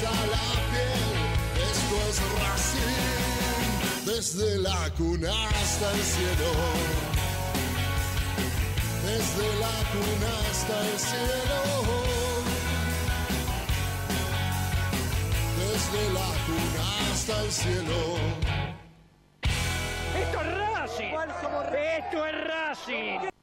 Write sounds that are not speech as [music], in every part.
Eriza la piel. Esto es Racing, desde la cuna hasta el cielo. Desde la cuna hasta el cielo. Desde la cuna hasta el cielo. ¡Esto es Racing! ¡Esto es Racing!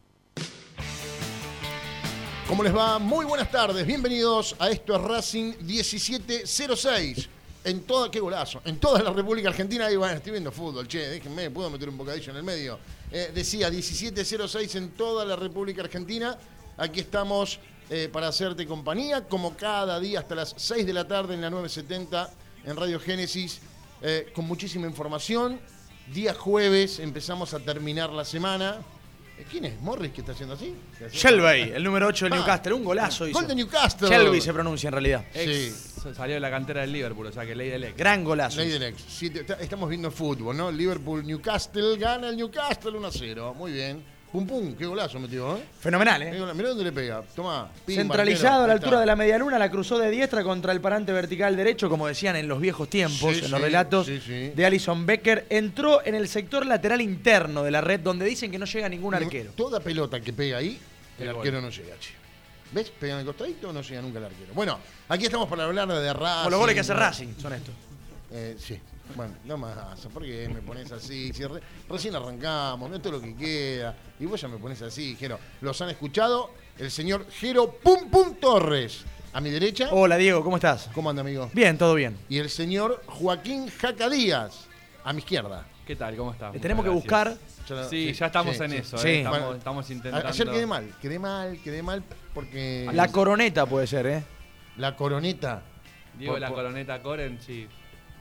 ¿Cómo les va? Muy buenas tardes, bienvenidos a esto es Racing 1706. En toda, qué golazo, en toda la República Argentina, ahí bueno, estoy viendo fútbol, che, déjenme, puedo meter un bocadillo en el medio. Eh, decía 1706 en toda la República Argentina. Aquí estamos eh, para hacerte compañía, como cada día hasta las 6 de la tarde en la 970 en Radio Génesis, eh, con muchísima información. Día jueves empezamos a terminar la semana. Eh, ¿Quién es? ¿Morris que está haciendo así? Shelby, el número 8 del Ah, Newcastle. Un golazo hizo. Gol de Newcastle. Shelby se pronuncia en realidad. Sí. Salió de la cantera del Liverpool, o sea que ley del ex. Gran golazo. Ley del ex. Sí, estamos viendo fútbol, ¿no? Liverpool, Newcastle, gana el Newcastle 1 a 0. Muy bien. Pum pum, qué golazo metió, ¿eh? Fenomenal, ¿eh? Mirá dónde le pega. Toma. Centralizado a la altura de la media luna, la cruzó de diestra contra el parante vertical derecho, como decían en los viejos tiempos, Sí, en los sí, relatos sí, de Alison Becker. Entró en el sector lateral interno de la red, donde dicen que no llega ningún arquero. Toda pelota que pega ahí, el El gol. arquero no llega, che. ¿Ves? Pega en el costadito, no llega nunca el arquero. Bueno, aquí estamos para hablar de Racing. Como los goles que hace Racing, son estos. Eh, sí. Bueno, no más. ¿Por qué me pones así? Si re- recién arrancamos, no es lo que queda. Y vos ya me pones así, Jero. Los han escuchado el señor Jero Pum Pum Torres. A mi derecha. Hola Diego, ¿cómo estás? ¿Cómo anda, amigo? Bien, todo bien. Y el señor Joaquín Jaca Díaz. A mi izquierda. ¿Qué tal? ¿Cómo está? Le tenemos que buscar. gracias. Ya lo- Sí, ya estamos sí, en sí. eso, Sí. ¿eh? Estamos, Bueno, estamos A- intentando. Ayer quedé mal, quedé mal, quedé mal porque. La coroneta puede ser, ¿eh? la coroneta. Diego, Por- la por- coloneta Coren, sí.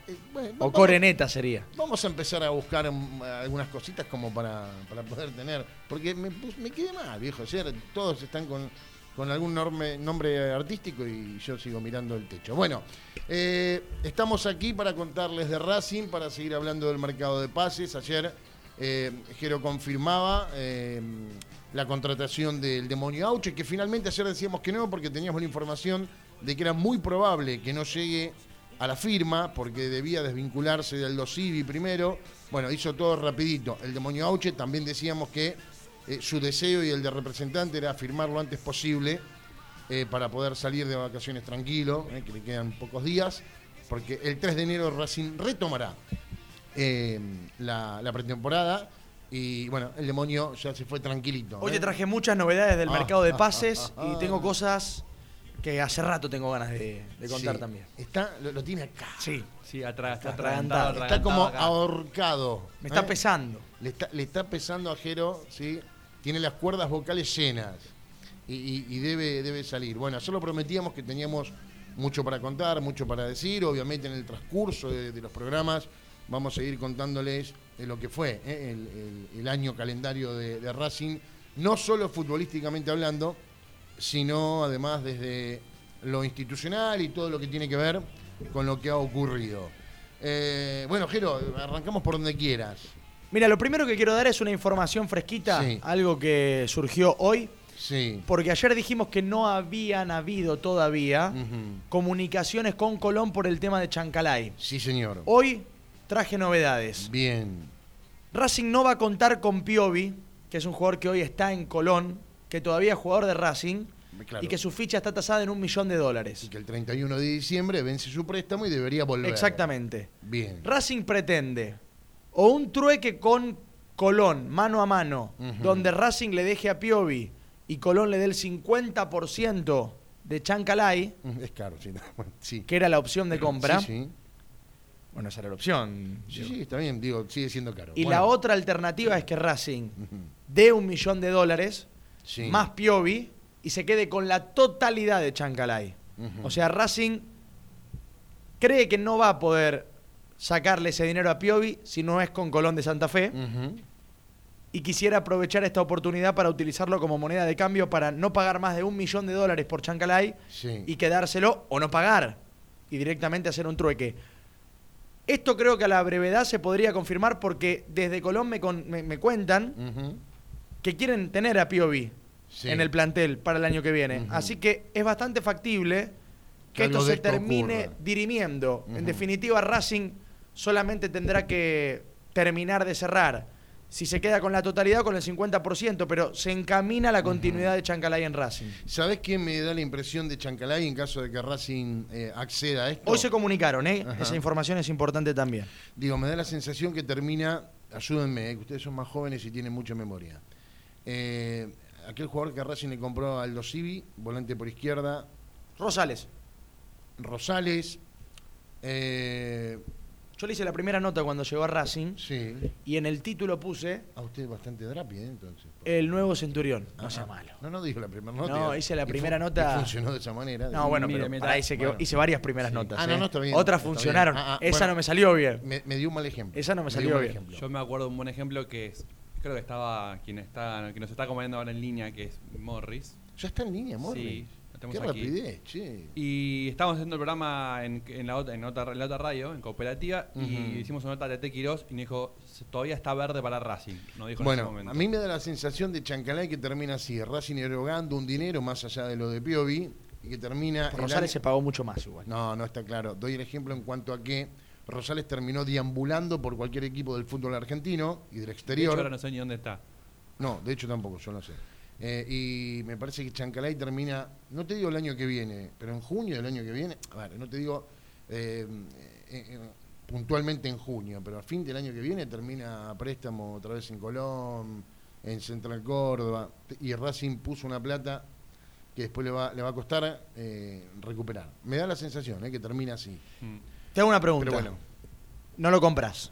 Eh, bueno, O vamos- coreneta sería. Vamos a empezar a buscar mm, algunas cositas como para, para poder tener. Porque me, me quedé mal, viejo. Ayer todos están con, con algún norme- nombre artístico y yo sigo mirando el techo. Bueno, eh, estamos aquí para contarles de Racing, para seguir hablando del mercado de pases. Ayer eh, Jero confirmaba eh, la contratación del demonio Auche, que finalmente ayer decíamos que no, porque teníamos la información de que era muy probable que no llegue a la firma, porque debía desvincularse del Dosivi primero. Bueno, hizo todo rapidito. El demonio Auche también decíamos que eh, su deseo y el de representante era firmar lo antes posible eh, para poder salir de vacaciones tranquilo, eh, que le quedan pocos días, porque el 3 de enero Racing retomará la, la pretemporada y bueno, el demonio ya se fue tranquilito. Hoy te traje muchas novedades del Ah, mercado de ah, pases ah, ah, y tengo cosas que hace rato tengo ganas de, de contar Sí. también. Está, lo, lo tiene acá. Sí, Sí, atrás, está atragantado. Está como acá. ahorcado. me está ¿eh? pesando. Le está, le está pesando a Jero, ¿sí? Tiene las cuerdas vocales llenas y, y- y debe, debe salir. Bueno, solo prometíamos que teníamos mucho para contar, mucho para decir. Obviamente en el transcurso de, de los programas vamos a ir contándoles de lo que fue ¿eh? el, el- el año calendario de, de Racing, no solo futbolísticamente hablando, sino además desde lo institucional y todo lo que tiene que ver con lo que ha ocurrido. Eh, bueno, Jero, arrancamos por donde quieras. Mira, lo primero que quiero dar es una información fresquita, Sí. algo que surgió hoy, Sí. porque ayer dijimos que no habían habido todavía comunicaciones con Colón por el tema de Chancalay. Sí, señor. Hoy traje novedades. Bien. Racing no va a contar con Piovi, que es un jugador que hoy está en Colón, que todavía es jugador de Racing Claro. y que su ficha está tasada en un millón de dólares. Y que el 31 de diciembre vence su préstamo y debería volver. Exactamente. Bien. Racing pretende o un trueque con Colón, mano a mano, donde Racing le deje a Piovi y Colón le dé el 50% de Chancalay, Es caro, sí. [laughs] Bueno, sí. que era la opción de compra. Sí, sí. Bueno, esa era la opción. Sí, sí, está bien, digo, sigue siendo caro. Y Bueno. la otra alternativa es que Racing dé un millón de dólares Sí. más Piovi y se quede con la totalidad de Chancalay. O sea, Racing cree que no va a poder sacarle ese dinero a Piovi si no es con Colón de Santa Fe y quisiera aprovechar esta oportunidad para utilizarlo como moneda de cambio para no pagar más de un millón de dólares por Chancalay Sí. y quedárselo o no pagar y directamente hacer un trueque. Esto creo que a la brevedad se podría confirmar porque desde Colón me, con- me- me cuentan. Que quieren tener a Piovi Sí. en el plantel para el año que viene. Así que es bastante factible Que esto se esto termine ocurra. dirimiendo. En definitiva, Racing solamente tendrá que terminar de cerrar. Si se queda con la totalidad o con el 50%, pero se encamina la continuidad de Chancalay en Racing. ¿Sabés quién me da la impresión de Chancalay en caso de que Racing eh, acceda a esto? Hoy se comunicaron, ¿eh? Ajá. Esa información es importante también. Digo, me da la sensación que termina, ayúdenme, eh, que ustedes son más jóvenes y tienen mucha memoria. Eh, aquel jugador que Racing le compró a Aldo Civi, volante por izquierda, Rosales, Rosales, eh, yo le hice la primera nota cuando llegó a Racing sí, y en el título puse a usted es bastante drapi, ¿eh? entonces. el nuevo Centurión. No Ajá. sea malo. No, no dijo la primera nota. No, hice la primera nota- y funcionó de esa manera. No, bueno, Mire, pero mira, hice, que- bueno. hice varias primeras Sí. notas. Ah, no, ¿eh? no, está bien, Otras está bien. funcionaron. Ah, ah, Esa bueno. no me salió bien. Me, me dio un mal ejemplo. Esa no me salió un mal bien. ejemplo. Yo me acuerdo de un buen ejemplo que es, creo que estaba quien está, quien nos está acompañando ahora en línea, que es Morris. Ya está en línea, Morris. Sí, Qué aquí. rapidez, che. Y estábamos haciendo el programa en, en la, otra, en, otra, en la otra radio, en Cooperativa, y hicimos una nota de T. Quirós y nos dijo, "Se- todavía está verde para Racing. Nos dijo en ese Bueno, momento. a mí me da la sensación de Chancalay que termina así, Racing erogando un dinero más allá de lo de Piovi y que termina... Por Rosales año- se pagó mucho más igual. No, no está claro. Doy el ejemplo en cuanto a que Rosales terminó deambulando por cualquier equipo del fútbol argentino y del de exterior. hecho, ahora no sé ni dónde está. No, de hecho tampoco, yo no sé. Eh, y me parece que Chancalay termina, no te digo el año que viene, pero en junio del año que viene, a ver, no te digo eh, eh, puntualmente en junio, pero a fin del año que viene termina a préstamo otra vez en Colón, en Central Córdoba, y Racing puso una plata que después le va, le va a costar recuperar. Me da la sensación que termina así. Mm. Te hago una pregunta. Pero bueno, No lo compras.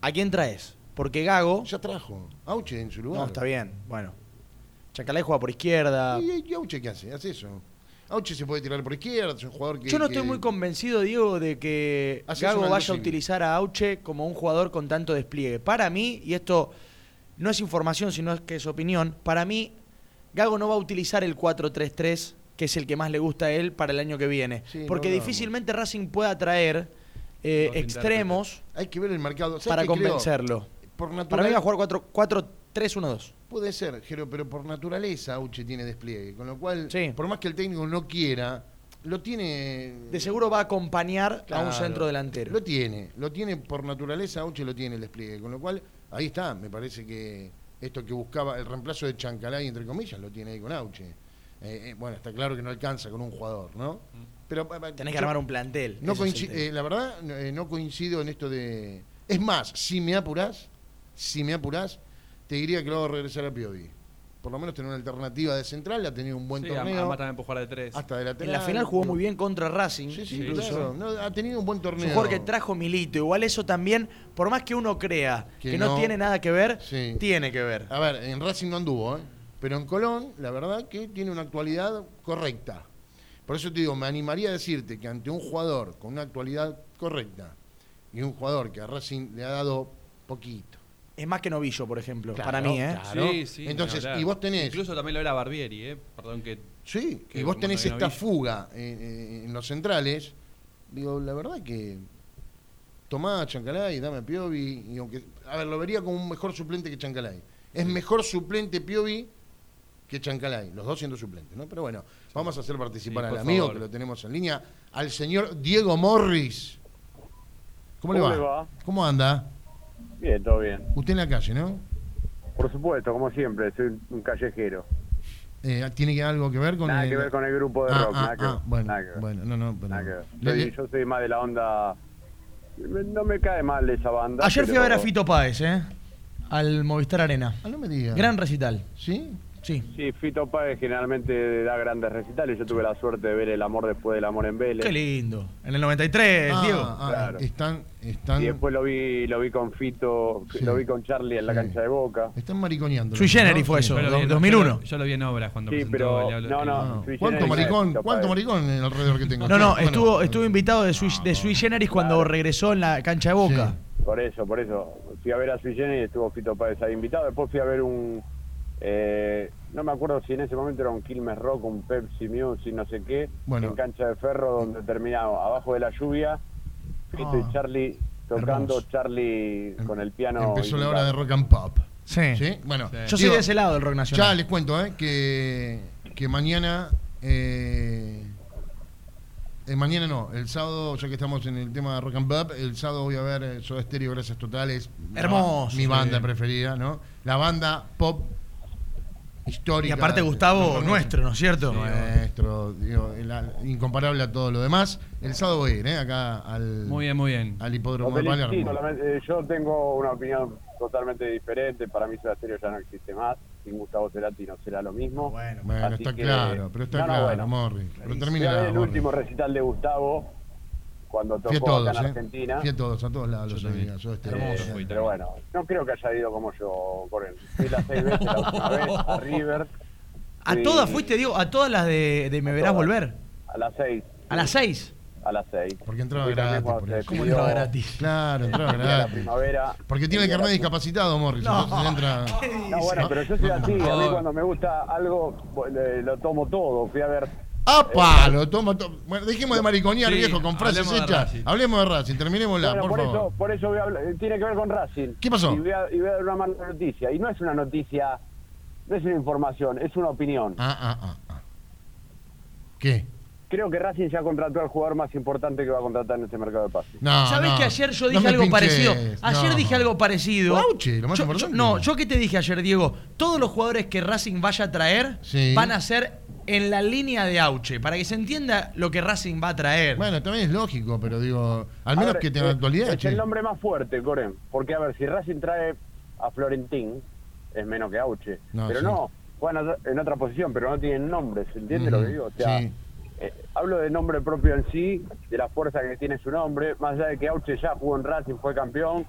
¿A quién traes? Porque Gago. ya trajo. Auche en su lugar. No, está bien. Bueno. Chancalay juega por izquierda. ¿Y, y Auche qué hace? Hace eso. Auche se puede tirar por izquierda, es un jugador que... Yo no que- estoy muy convencido, Diego, de que Gago vaya a utilizar a Auche como un jugador con tanto despliegue. Para mí, y esto no es información, sino que es opinión, para mí, Gago no va a utilizar el 4-3-3, que es el que más le gusta a él para el año que viene. Sí, porque no, no, difícilmente Racing pueda traer eh, extremos Hay que ver el mercado. ¿Sabes para convencerlo. Por Para mí va a jugar 4 4-3-1-2. Puede ser, Jero, pero por naturaleza Auche tiene despliegue. Con lo cual, Sí. por más que el técnico no quiera, lo tiene. De seguro va a acompañar a un centro delantero. Lo tiene, lo tiene por naturaleza, Auche lo tiene el despliegue. Con lo cual, ahí está, me parece que esto que buscaba, el reemplazo de Chancalay, entre comillas, lo tiene ahí con Auche. Eh, eh, bueno, está claro que no alcanza con un jugador, ¿no? Pero Tenés que yo- armar un plantel. No eh, la verdad, no, eh, no coincido en esto de. Es más, si me apurás, si me apurás, te diría que lo hago regresar a Piovi. por lo menos tener una alternativa de central, ha tenido un buen Sí, torneo. además también puede jugar de tres. Hasta de lateral. En la final jugó muy bien contra Racing. Sí, sí, incluso. claro. No, ha tenido un buen Es torneo. un jugador que trajo Milito. Igual eso también, por más que uno crea Que que, no, no. tiene nada que ver, Sí. tiene que ver. A ver, en Racing no anduvo, ¿eh? Pero en Colón, la verdad que tiene una actualidad correcta. Por eso te digo, me animaría a decirte que ante un jugador con una actualidad correcta y un jugador que a Racing le ha dado poquito. Es más que novillo, por ejemplo, Claro, para mí, ¿eh? claro. Sí, sí. Entonces, y vos tenés- Incluso también lo era Barbieri, ¿eh? Perdón que. Sí, Que y vos tenés esta Novillo. fuga eh, eh, en los centrales. Digo, la verdad que tomá a Chancalay, dame a Piovi. Y aunque, a ver, lo vería como un mejor suplente que Chancalay. Es mejor suplente Piovi que Chancalay, los dos siendo suplentes, ¿no? Pero bueno, vamos a hacer participar Sí, al amigo favor. que lo tenemos en línea, al señor Diego Morris. ¿Cómo, le, ¿Cómo va? le va? ¿Cómo anda? Bien, todo bien. Usted en la calle, ¿no? Por supuesto, como siempre, soy un callejero. Eh, ¿Tiene que algo que ver con Nada el- que ver con el grupo de Ah, rock, ah, nada que ah, ver. bueno, nada que ver, bueno, no, no, pero- nada que ver. Le- Soy- le- yo soy más de la onda... No me cae mal esa banda. Ayer fui a ver a Fito Páez, ¿eh? Al Movistar Arena. Ah, no me diga. Gran recital. ¿Sí? Sí. Sí, Fito Páez generalmente da grandes recitales. Yo tuve la suerte de ver El Amor después del Amor en Vélez. Qué lindo. En el 93, Ah, Diego. ah, Claro. están, están, Y después lo vi lo vi con Fito, Sí. lo vi con Charlie en la Sí. cancha de Boca. están mariconeando. Sui generis fue Sí. eso. En- 2001. Yo lo, vi en obras cuando Sí, presentó pero- no, no. No. Sui ¿Cuánto maricón? ¿Cuánto maricón en el alrededor que tengo? No, no, Bueno, estuvo, estuvo invitado de Sui, de Sui Generis cuando regresó en la cancha de Boca. Por eso, por eso. Fui a ver a Sui Generis y estuvo Fito Páez ahí invitado. Después fui a ver un... eh, no me acuerdo si en ese momento era un Quilmes Rock, un Pepsi Music, no sé qué, Bueno. en cancha de ferro donde terminaba abajo de la lluvia. Fito Ah, y Charlie tocando, hermoso. Charlie con el piano. Empezó la hora de rock and pop. Sí. ¿Sí? Bueno, Sí. Yo soy de ese lado del rock Ya nacional. les cuento, ¿eh? Que, que mañana. Eh, eh, mañana no, el sábado, ya que estamos en el tema de rock and pop, el sábado voy a ver eh, Soda Stereo, Gracias Totales. Hermoso, Mi sí. banda preferida, ¿no? La banda pop Y histórica. aparte del Gustavo, nuestro, ¿no es cierto? Nuestro, digo, la- incomparable a todo lo demás. El sábado voy a ir, ¿eh? Acá al, Muy bien, muy bien. al hipódromo de Palermo. eh, yo tengo una opinión totalmente diferente. Para mí Soda Stereo ya no existe más. Sin Gustavo Cerati no será lo mismo. Bueno, está que- claro, pero está No, no, claro, bueno. Morri. Pero termina el Morri. último recital de Gustavo cuando tocó Fui a acá todos, en ¿eh? Argentina. Fui a todos, a todos lados. Yo los amigos, Soda Stereo. Hermoso Sí. fui. Pero bueno, no creo que haya ido como yo, Coren. Fui las seis veces la última [laughs] vez a River. ¿A todas fuiste, Diego? ¿A todas las de, de Me A Verás todas. Volver? A las seis. ¿A las seis? A las seis. Porque entraba gratis, cuando por se eso. ¿Cómo despidió, entraba gratis? Claro, entraba [laughs] la gratis. primavera. Porque tiene el carnet discapacitado, Morris. No. Entonces entra. [laughs] No, bueno, pero yo soy así. A mí cuando me gusta algo, le- lo tomo todo. Fui a ver ¡Apa! Lo tomo. to- Bueno, dejemos de mariconear, Sí, viejo, con frases hablemos hechas. Hablemos de Racing, terminémosla, Bueno, por, por, favor. eso, por eso voy a hablar- eh, tiene que ver con Racing. ¿Qué pasó? Y voy, a, y voy a dar una mala noticia. Y no es una noticia, no es una información, es una opinión. Ah, ah, ah, ah. ¿Qué? Creo que Racing ya contrató al jugador más importante que va a contratar en este mercado de pases. No. ¿Sabés no. que ayer yo dije algo pinches, parecido? Ayer no. dije algo parecido. Bauche, lo más Yo- yo- importante. no, yo que te dije ayer, Diego, todos los jugadores que Racing vaya a traer Sí. van a ser en la línea de Auche, para que se entienda lo que Racing va a traer. Bueno, también es lógico, pero digo, al menos ver, que tenga eh, actualidad, Es che. el nombre más fuerte, Coren. Porque, a ver, si Racing trae a Florentín, es menos que Auche. No, pero sí. no, juegan en otra posición, pero no tienen nombres. ¿Entiendes lo Ujú, que digo? O sea, sí. Eh, hablo de nombre propio en sí, de la fuerza que tiene su nombre, más allá de que Auche ya jugó en Racing, fue campeón,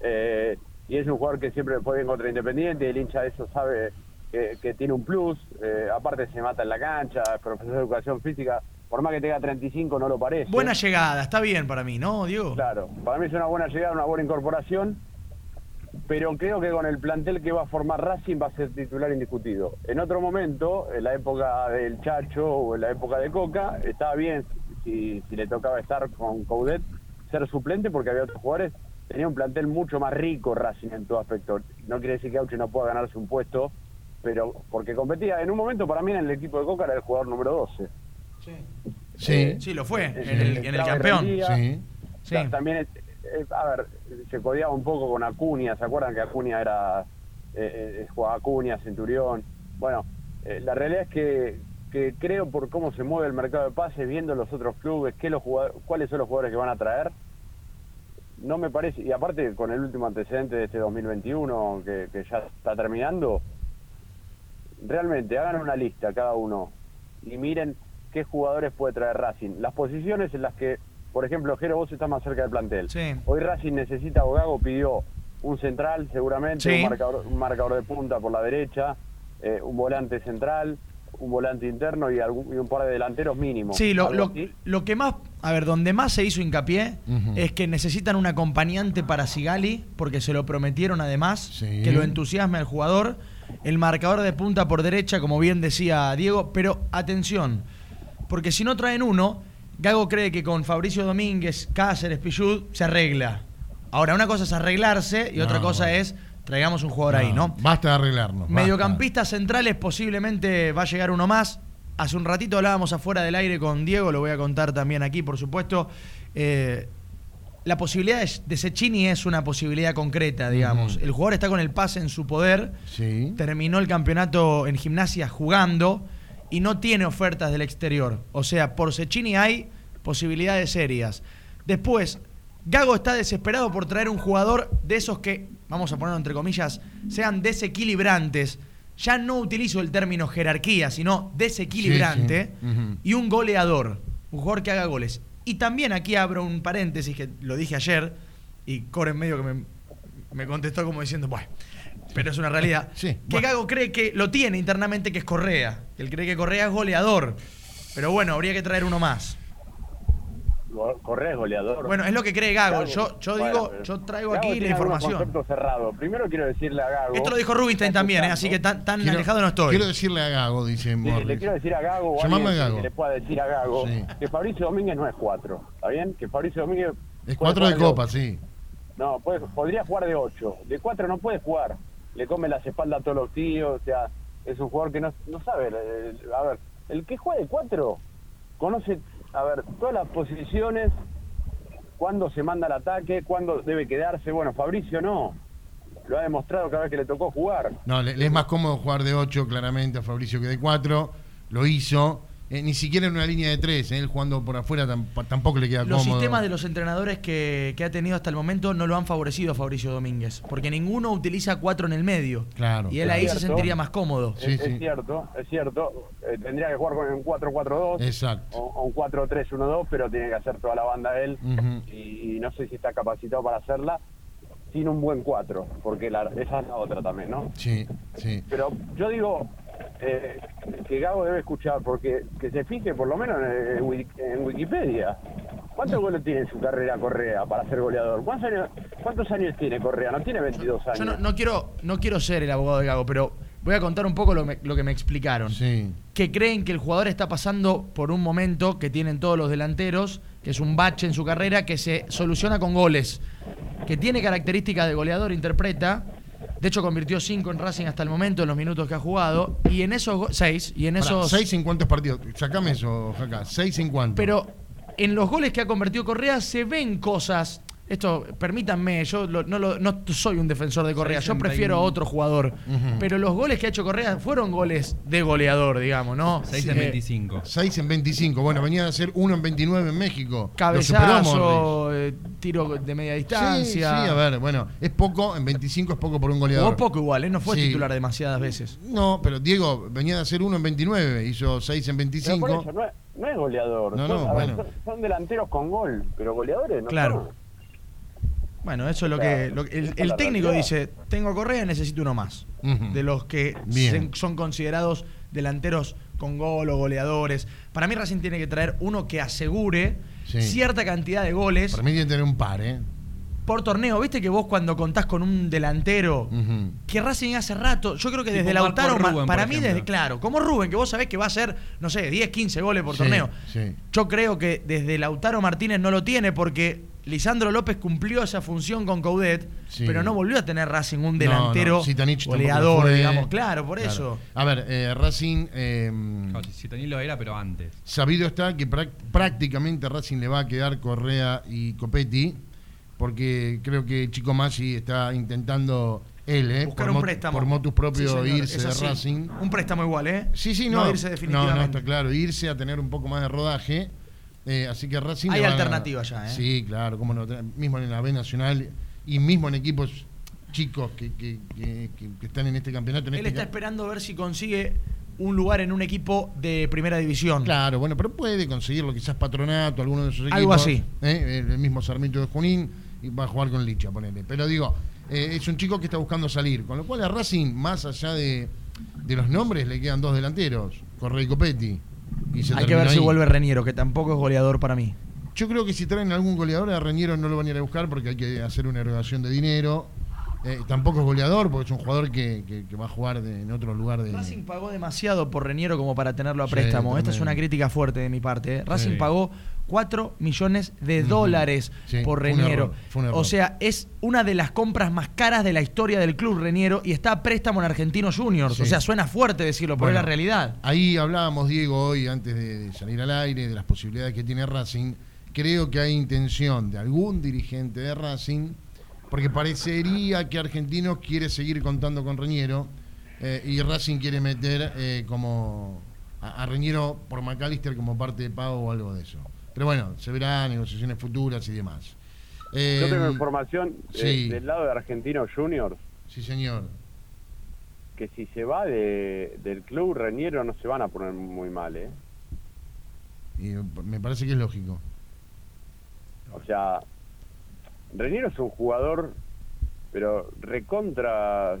eh, y es un jugador que siempre fue bien contra Independiente, y el hincha de eso sabe que, que tiene un plus, eh, aparte se mata en la cancha, es profesor de educación física, por más que tenga 35 no lo parece. Buena llegada, está bien para mí, ¿no, Diego? Claro, para mí es una buena llegada, una buena incorporación, pero creo que con el plantel que va a formar Racing va a ser titular indiscutido. En otro momento, en la época del Chacho o en la época de Coca, estaba bien si, si le tocaba estar con Coudet, ser suplente porque había otros jugadores. Tenía un plantel mucho más rico Racing en todo aspecto. No quiere decir que Auche no pueda ganarse un puesto, pero porque competía. En un momento para mí en el equipo de Coca era el jugador número 12. Sí, Sí, lo fue, en el, en campeón. rendía. sí. Sí. Ta- También, es- eh, a ver, se codeaba un poco con Acuña, ¿se acuerdan que Acuña era, eh, eh, jugaba Acuña, Centurión? Bueno, eh, la realidad es que, que creo por cómo se mueve el mercado de pases, viendo los otros clubes, qué los cuáles son los jugadores que van a traer, no me parece, y aparte con el último antecedente de este 2021 que, que ya está terminando, realmente hagan una lista cada uno y miren qué jugadores puede traer Racing. Las posiciones en las que, por ejemplo, Jero, vos estás más cerca del plantel. Sí. Hoy Racing necesita, o Gago pidió un central seguramente, Sí. un, marcador, un marcador de punta por la derecha, eh, un volante central, un volante interno y, algún- y un par de delanteros mínimo. Sí, lo, lo, lo que más, a ver, donde más se hizo hincapié es que necesitan un acompañante para Sigali, porque se lo prometieron además, Sí. que lo entusiasme al jugador. El marcador de punta por derecha, como bien decía Diego, pero atención, porque si no traen uno, Gago cree que con Fabricio Domínguez, Cáceres, Pichud, se arregla. Ahora, una cosa es arreglarse y otra cosa bueno. es traigamos un jugador ahí, ¿no? Basta de arreglarnos. Mediocampistas centrales, posiblemente va a llegar uno más. Hace un ratito hablábamos afuera del aire con Diego, lo voy a contar también aquí, por supuesto. Eh, la posibilidad de, Cecchini es una posibilidad concreta, digamos. El jugador está con el pase en su poder, Sí. terminó el campeonato en gimnasia jugando y no tiene ofertas del exterior. O sea, por Cecchini hay posibilidades serias. Después, Gago está desesperado por traer un jugador de esos que, vamos a ponerlo entre comillas, sean desequilibrantes. Ya no utilizo el término jerarquía, sino desequilibrante. Sí, sí. Ujú. Y un goleador, un jugador que haga goles. Y también aquí abro un paréntesis que lo dije ayer y Core en medio que me, me contestó como diciendo, bueno, pero es una realidad. Sí, que bueno. Gago cree que lo tiene internamente, que es Correa. Que él cree que Correa es goleador. Pero bueno, habría que traer uno más. Correa es goleador. Bueno, es lo que cree Gago. Gago, Yo, yo bueno, digo, yo traigo Gago aquí tiene la información. cerrados. Primero quiero decirle a Gago. Esto lo dijo Rubinstein también, ¿eh? así que tan, tan Quiero- alejado no estoy. Quiero decirle a Gago, dice Sí, le quiero decir a Gago, o a Gago. que le pueda decir a Gago, Sí. que Fabricio Domínguez no es cuatro, ¿está bien? Que Fabricio Domínguez... Es cuatro de copa, sí. No, puede- podría jugar de ocho. De cuatro no puede jugar. Le come las espaldas a todos los tíos, o sea, es un jugador que no, no sabe. eh, a ver, el que juega de cuatro conoce, a ver, todas las posiciones, cuándo se manda el ataque, cuándo debe quedarse. Bueno, Fabricio no. Lo ha demostrado cada vez que le tocó jugar. No, le, es más cómodo jugar de 8 claramente a Fabricio que de 4. Lo hizo. Eh, ni siquiera en una línea de 3. Él jugando por afuera tam- tampoco le queda Los cómodo. sistemas de los entrenadores que, que ha tenido hasta el momento no lo han favorecido a Fabricio Domínguez. Porque ninguno utiliza cuatro en el medio. Claro. Y él ahí se sentiría más cómodo. Sí, es, sí. es cierto, es cierto. Eh, tendría que jugar con un 4-4-2 Exacto. o, o un 4-3-1-2, pero tiene que hacer toda la banda él. Y no sé si está capacitado para hacerla sin un buen 4, porque la, esa es la otra también, ¿no? Sí, sí. Pero yo digo eh, que Gago debe escuchar, porque que se fije por lo menos en, en Wiki- en Wikipedia. ¿Cuántos goles tiene en su carrera Correa para ser goleador? ¿Cuántos años, cuántos años tiene Correa? No tiene 22 años. Yo no, no quiero, no quiero ser el abogado de Gago, pero voy a contar un poco lo, me- lo que me explicaron. Sí. Que creen que el jugador está pasando por un momento que tienen todos los delanteros, que es un bache en su carrera, que se soluciona con goles. Que tiene características de goleador, interpreta. De hecho, convirtió cinco en Racing hasta el momento, en los minutos que ha jugado. Y en esos. go- seis. Y en Pará, esos. ¿Seis en cuántos partidos? Sacame eso, Jaca. ¿Seis en cuántos? Pero en los goles que ha convertido Correa se ven cosas. Esto, permítanme, yo lo- no, lo- no soy un defensor de Correa, yo 60 y- prefiero a otro jugador. Pero los goles que ha hecho Correa fueron goles de goleador, digamos, ¿no? 6 Sí. en 25. 6 en 25. Bueno, venía de hacer 1 en 29 en México. Cabezazo, eh, tiro de media distancia. Sí, sí, a ver, bueno, es poco, en 25 es poco por un goleador. Jugó poco igual, ¿eh? no fue Sí. titular demasiadas veces. No, pero Diego venía de hacer 1 en 29, hizo 6 en Pero 25. por eso no es, no es goleador. No, son, no, a ver, bueno. son- son delanteros con gol, pero goleadores no Claro. son. Bueno, eso es lo Claro, que. lo que- el, el técnico realidad. dice: Tengo Correa, necesito uno más. De los que se- son considerados delanteros con gol o goleadores. Para mí, Racing tiene que traer uno que asegure Sí. cierta cantidad de goles Para mí tiene que tener un par, ¿eh? por torneo. ¿Viste que vos cuando contás con un delantero que Racing hace rato, yo creo que desde Lautaro, Rubén, para mí ejemplo. desde, claro, como Rubén, que vos sabés que va a hacer, no sé, 10, 15 goles por Sí, torneo. sí. Yo creo que desde Lautaro Martínez no lo tiene porque Lisandro López cumplió esa función con Coudet, Sí. pero no volvió a tener Racing un No, delantero no, goleador, fue. digamos. Claro, por Claro. eso. A ver, eh, Racing, eh, lo era, pero antes. sabido está que prácticamente Racing le va a quedar Correa y Copetti, porque creo que Chico Masi está intentando él, eh, Buscar por, un mo- préstamo. por motus Sí, señor, irse de. Racing. Un préstamo igual, ¿eh? Sí, sí, no. irse no, definitivamente. no, está claro. Irse a tener un poco más de rodaje. Eh, así que Racing. Hay van a- ya, ¿eh? Sí, claro, como no. Mismo en la B Nacional y mismo en equipos chicos que, que- que- están en este campeonato. En Él este está esperando a ver si consigue un lugar en un equipo de primera división. Claro, bueno, pero puede conseguirlo, quizás patronato, alguno de esos equipos. Algo así. ¿eh? El mismo Sarmiento de Junín y va a jugar con Licha, ponele. Pero digo, eh, es un chico que está buscando salir, con lo cual a Racing, más allá de, de los nombres, le quedan dos delanteros, Correa y Copetti. Y se Hay que ver si vuelve Reniero, que tampoco es goleador para mí. Yo creo que si traen algún goleador a Reñero no lo van a ir a buscar porque hay que hacer una erogación de dinero. Eh, tampoco es goleador porque es un jugador que, que- que va a jugar de- en otro lugar de. Racing pagó demasiado por Reniero como para tenerlo a Sí, préstamo. Esta es una crítica fuerte de mi parte. ¿eh? Racing Sí. pagó 4 millones de dólares Sí, por Reniero. error. O sea, es una de las compras más caras de la historia del club Reniero y está a préstamo en Argentinos Juniors. O sea, suena fuerte decirlo, pero Bueno, es la realidad. Ahí hablábamos, Diego, hoy antes de salir al aire, de las posibilidades que tiene Racing. Creo que hay intención de algún dirigente de Racing, porque parecería que Argentinos quiere seguir contando con Reñero eh, y Racing quiere meter eh, como a, a Reñero por McAllister como parte de pago o algo de eso. Pero bueno, se verá negociaciones futuras y demás. Eh, Yo tengo información eh, sí. del lado de Argentinos Juniors Sí, señor. que si se va de, del club Reñero no se van a poner muy mal, ¿eh? Y me parece que es lógico. O sea, Reñero es un jugador, pero recontra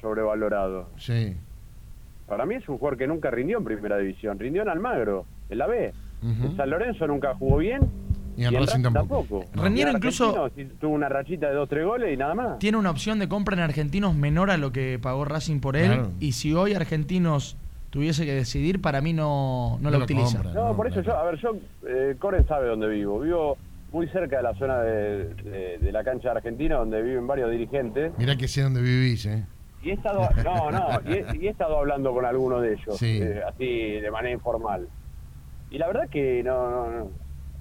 sobrevalorado. Sí. Para mí es un jugador que nunca rindió en primera división, rindió en Almagro, en la B. En San Lorenzo nunca jugó bien. Y en Racing tampoco. No. Reniero Y en incluso- tuvo una rachita de dos, tres goles y nada más. Tiene una opción de compra en Argentinos menor a lo que pagó Racing por él. Claro. Y si hoy Argentinos tuviese que decidir, para mí no, no No la lo utiliza. compra. No, No, por eso claro. yo, a ver, yo, eh, Coren sabe dónde vivo. Vivo muy cerca de la zona de, de- de la cancha Argentina, donde viven varios dirigentes. Mirá que sé dónde vivís, ¿eh? Y he estado, no, no, y he, y he estado hablando con algunos de ellos, Sí. eh, así de manera informal. Y la verdad que no, no, no.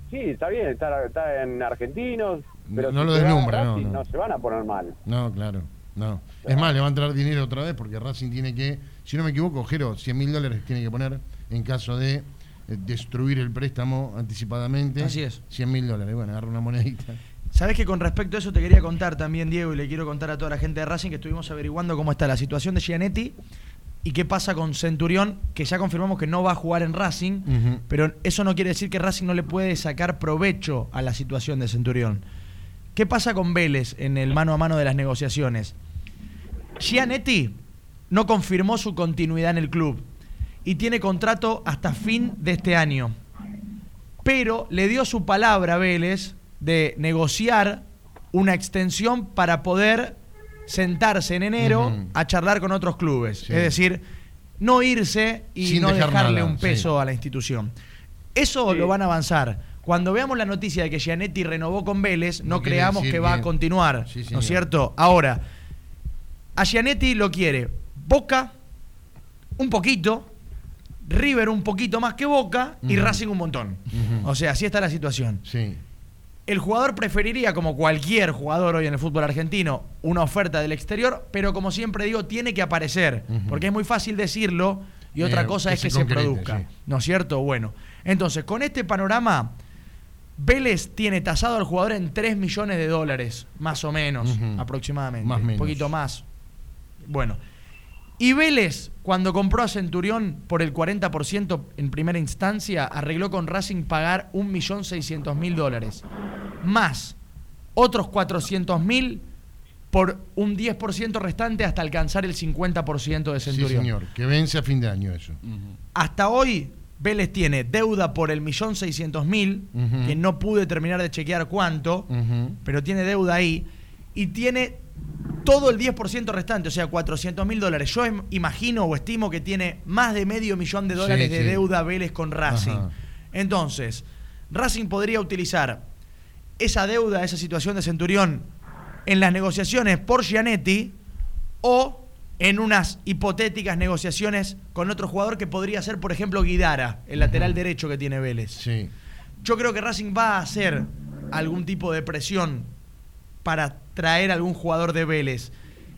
Sí, está bien, está, está en argentinos, pero No si lo deslumbra, no, no. se van a poner mal. No, claro. No. Es más, le va a entrar dinero otra vez porque Racing tiene que, si no me equivoco, Jero, 100 mil dólares tiene que poner en caso de destruir el préstamo anticipadamente. Así es. 100 mil dólares. Bueno, agarra una monedita. Sabes que con respecto a eso te quería contar también, Diego, y le quiero contar a toda la gente de Racing que estuvimos averiguando cómo está la situación de Gianetti y qué pasa con Centurión, que ya confirmamos que no va a jugar en Racing, pero eso no quiere decir que Racing no le puede sacar provecho a la situación de Centurión. ¿Qué pasa con Vélez en el mano a mano de las negociaciones? Gianetti no confirmó su continuidad en el club y tiene contrato hasta fin de este año. Pero le dio su palabra a Vélez de negociar una extensión para poder sentarse en enero a charlar con otros clubes. Sí. Es decir, no irse y Sin no dejar dejarle nada, un peso sí. a la institución. Eso Sí. lo van a avanzar. Cuando veamos la noticia de que Gianetti renovó con Vélez, no, creamos decir que va a continuar. Sí, ¿No es cierto? Ahora, a Gianetti lo quiere Boca un poquito, River un poquito más que Boca y. Racing un montón. O sea, así está la situación. Sí. El jugador preferiría, como cualquier jugador hoy en el fútbol argentino, una oferta del exterior, pero como siempre digo, tiene que aparecer, porque es muy fácil decirlo y otra Eh, cosa que es que se produzca. sí. ¿No es cierto? Bueno, entonces, con este panorama, Vélez tiene tasado al jugador en 3 millones de dólares, más o menos, aproximadamente. Más Un menos. poquito más. Bueno. Y Vélez, cuando compró a Centurión por el 40% en primera instancia, arregló con Racing pagar 1.600.000 dólares. Más otros 400.000 por un 10% restante hasta alcanzar el 50% de Sí, Centurión. señor. Que vence a fin de año eso. Hasta hoy, Vélez tiene deuda por el 1.600.000, Ujú. que no pude terminar de chequear cuánto, pero tiene deuda ahí, y tiene todo el 10% restante, o sea, 400 mil dólares. Yo imagino o estimo que tiene más de medio millón de Sí, dólares de sí. deuda Vélez con Racing. Ajá. Entonces, Racing podría utilizar esa deuda, esa situación de Centurión en las negociaciones por Gianetti o en unas hipotéticas negociaciones con otro jugador que podría ser, por ejemplo, Guidara, el lateral derecho que tiene Vélez. Sí. Yo creo que Racing va a hacer algún tipo de presión para traer algún jugador de Vélez.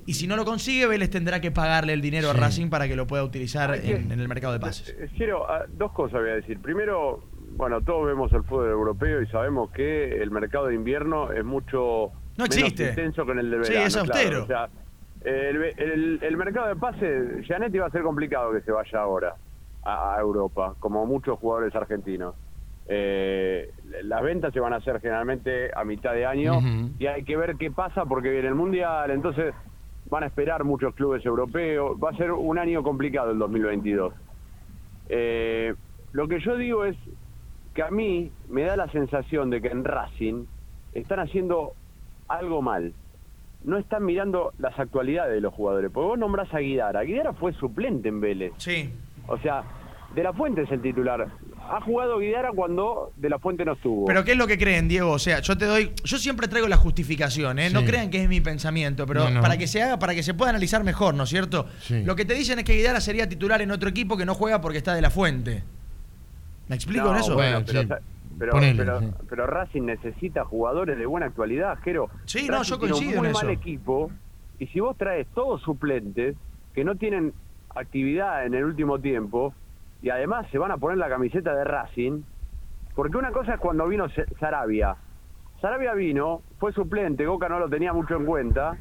Y si no lo consigue, Vélez tendrá que pagarle el dinero Sí. a Racing para que lo pueda utilizar en, en el mercado de pases. Eh, Quiero, ah, dos cosas voy a decir. Primero, bueno, todos vemos el fútbol europeo y sabemos que el mercado de invierno es mucho No menos intenso que en el de Sí, verano. es claro. austero. O sea, el, el- el mercado de pases, Gianetti va a ser complicado que se vaya ahora a, a Europa, como muchos jugadores argentinos. Eh, las ventas se van a hacer generalmente a mitad de año y hay que ver qué pasa porque viene el Mundial, entonces van a esperar muchos clubes europeos. Va a ser un año complicado el 2022. Eh, lo que yo digo es que a mí me da la sensación de que en Racing están haciendo algo mal. No están mirando las actualidades de los jugadores. Porque vos nombrás a Guidara. Guidara fue suplente en Vélez. Sí. O sea, De La Fuente es el titular. Ha jugado Guidara cuando De La Fuente no estuvo. Pero ¿qué es lo que creen, Diego? O sea, yo te doy, yo siempre traigo la justificación, ¿eh? No crean que es mi pensamiento, pero No, no. para que se haga, para que se pueda analizar mejor, ¿no es cierto? Sí. Lo que te dicen es que Guidara sería titular en otro equipo que no juega porque está de la fuente. ¿Me explico No, en eso? Bueno, Bueno, pero, sí. pero, Ponele, pero- sí. pero Racing necesita jugadores de buena actualidad, Jero. Sí, no, yo tiene coincido un muy en mal eso. equipo y si vos traes todos suplentes que no tienen actividad en el último tiempo y además se van a poner la camiseta de Racing, porque una cosa es cuando vino Sarabia. Sarabia vino, fue suplente, Goca no lo tenía mucho en cuenta,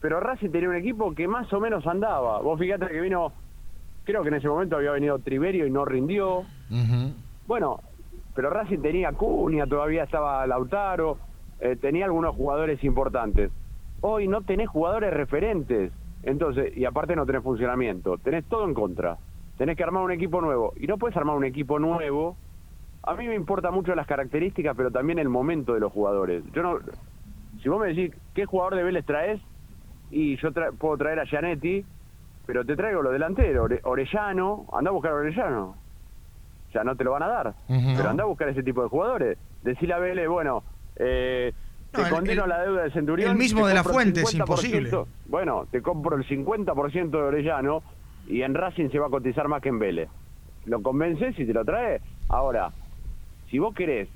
pero Racing tenía un equipo que más o menos andaba. Vos fíjate que vino, creo que en ese momento había venido Triverio y no rindió. Bueno, pero Racing tenía Cunha, todavía estaba Lautaro, eh, tenía algunos jugadores importantes. Hoy no tenés jugadores referentes, entonces, y aparte no tenés funcionamiento, tenés todo en contra. Tenés que armar un equipo nuevo, y no puedes armar un equipo nuevo. A mí me importa mucho las características, pero también el momento de los jugadores. Yo no, si vos me decís qué jugador de Vélez traes, y yo tra- puedo traer a Gianetti, pero te traigo los delanteros, Ore- Orellano, anda a buscar a Orellano. O sea, no te lo van a dar. Pero anda a buscar ese tipo de jugadores. Decirle a Vélez, bueno, eh, No, te el- condeno el- la deuda de Centurión. el mismo te de la compro el Fuente es 50%, imposible. Bueno, te compro el 50% de Orellano y en Racing se va a cotizar más que en Vélez. Lo convences y te lo traes. Ahora, si vos querés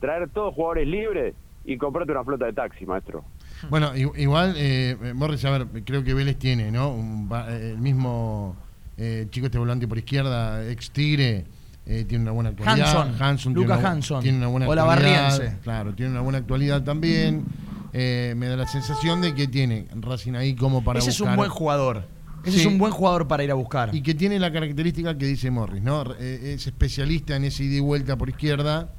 traer todos jugadores libres y comprarte una flota de taxi, maestro. Bueno, igual, eh, Morris, a ver, creo que Vélez tiene, ¿no? Un eh, el mismo eh, chico este volante por izquierda, ex Tigre, eh, tiene una buena actualidad. Hanson, tiene Lucas Hanson. Tiene una buena O la actualidad. Barriense. Claro, tiene una buena actualidad también. Eh, me da la sensación de que tiene Racing ahí como para Ese es un buscar- buen jugador. Ese Sí. es un buen jugador para ir a buscar. Y que tiene la característica que dice Morris, ¿no? Eh, es especialista en ese ida y vuelta por izquierda.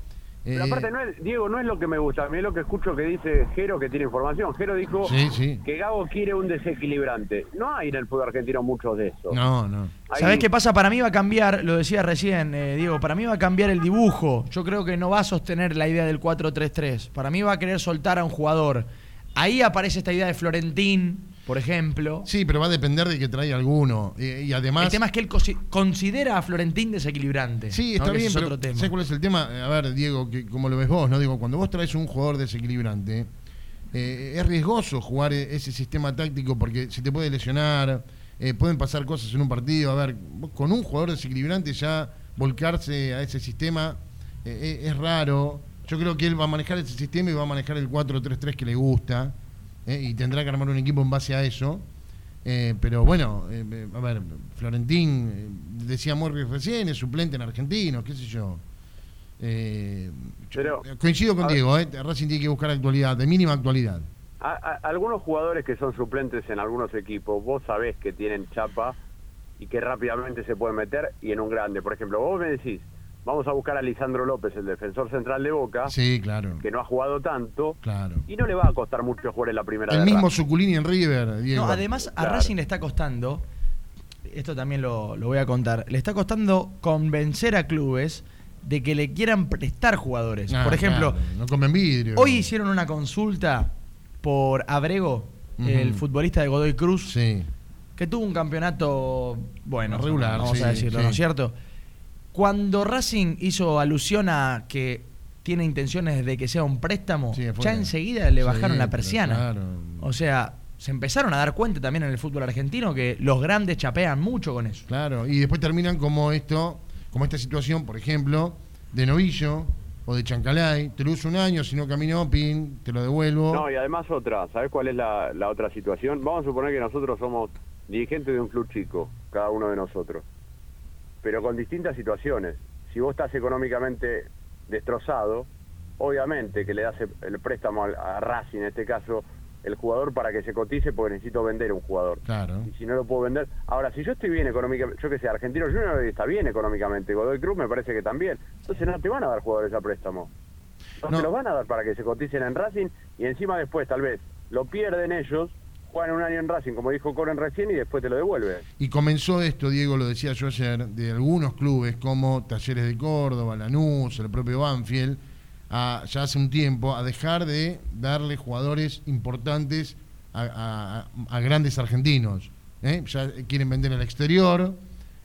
Pero Eh, aparte, no es, Diego, no es lo que me gusta. A mí es lo que escucho que dice Jero, que tiene información. Jero dijo Sí, sí. que Gago quiere un desequilibrante. No hay en el fútbol argentino muchos de esos. No, no. Hay- ¿Sabés qué pasa? Para mí va a cambiar, lo decía recién, eh, Diego, para mí va a cambiar el dibujo. Yo creo que no va a sostener la idea del 4-3-3. Para mí va a querer soltar a un jugador. Ahí aparece esta idea de Florentín, por ejemplo. Sí, pero va a depender de que traiga alguno. Eh, y además. el tema es que él consi- considera a Florentín desequilibrante. Sí, está bien, es pero otro tema. ¿sabes cuál es el tema? A ver, Diego, que como lo ves vos, ¿no? Digo, cuando vos traes un jugador desequilibrante, eh, es riesgoso jugar e- ese sistema táctico porque se te puede lesionar, eh, pueden pasar cosas en un partido. A ver, vos con un jugador desequilibrante ya volcarse a ese sistema eh, es raro. Yo creo que él va a manejar ese sistema y va a manejar el 4-3-3 que le gusta eh, y tendrá que armar un equipo en base a eso. Eh, pero bueno, eh, a ver, Florentín, decía Morris recién, es suplente en Argentino, qué sé yo. Yo- Pero, coincido ver- contigo, eh, Racing tiene que buscar actualidad, de mínima actualidad. A- a- algunos jugadores que son suplentes en algunos equipos, vos sabés que tienen chapa y que rápidamente se pueden meter y en un grande. Por ejemplo, vos me decís, vamos a buscar a Lisandro López, el defensor central de Boca, Sí, claro, que no ha jugado tanto claro. y no le va a costar mucho jugar en la primera El de mismo. Suculini en River, Diego. No, además a. Racing le está costando, esto también lo, lo voy a contar, le está costando convencer a clubes de que le quieran prestar jugadores. Ah, Por ejemplo, claro, no comen vidrio. hoy hicieron una consulta por Abrego, el futbolista de Godoy Cruz, Sí, que tuvo un campeonato, bueno, Regular, vamos sí, a decirlo, sí. ¿no es cierto? Cuando Racing hizo alusión a que tiene intenciones de que sea un préstamo, Sí, ya enseguida le Sí, bajaron la pero persiana. claro. O sea, se empezaron a dar cuenta también en el fútbol argentino que los grandes chapean mucho con eso. claro. Y después terminan como esto, como esta situación, por ejemplo, de Novillo o de Chancalay. Te lo uso un año, si no caminó, pin, te lo devuelvo. No, y además otra, ¿sabés cuál es la, la otra situación? Vamos a suponer que nosotros somos dirigentes de un club chico, cada uno de nosotros, pero con distintas situaciones. Si vos estás económicamente destrozado, obviamente que le das el, préstamo a, Racing, en este caso, el jugador para que se cotice porque necesito vender un jugador. Claro. Y si no lo puedo vender. Ahora, si yo estoy bien económicamente, yo que sé, Argentino Junior está bien económicamente, Godoy Cruz me parece que también. Entonces no te van a dar jugadores a préstamo. No, No. te los van a dar para que se coticen en Racing y encima después tal vez lo pierden ellos, juegan un año en Racing, como dijo Coren recién, y después te lo devuelven. Y comenzó esto, Diego, lo decía yo ayer, de algunos clubes como Talleres de Córdoba, Lanús, el propio Banfield, a, ya hace un tiempo, a dejar de darle jugadores importantes a, a- a grandes argentinos. ¿eh? Ya quieren vender al exterior.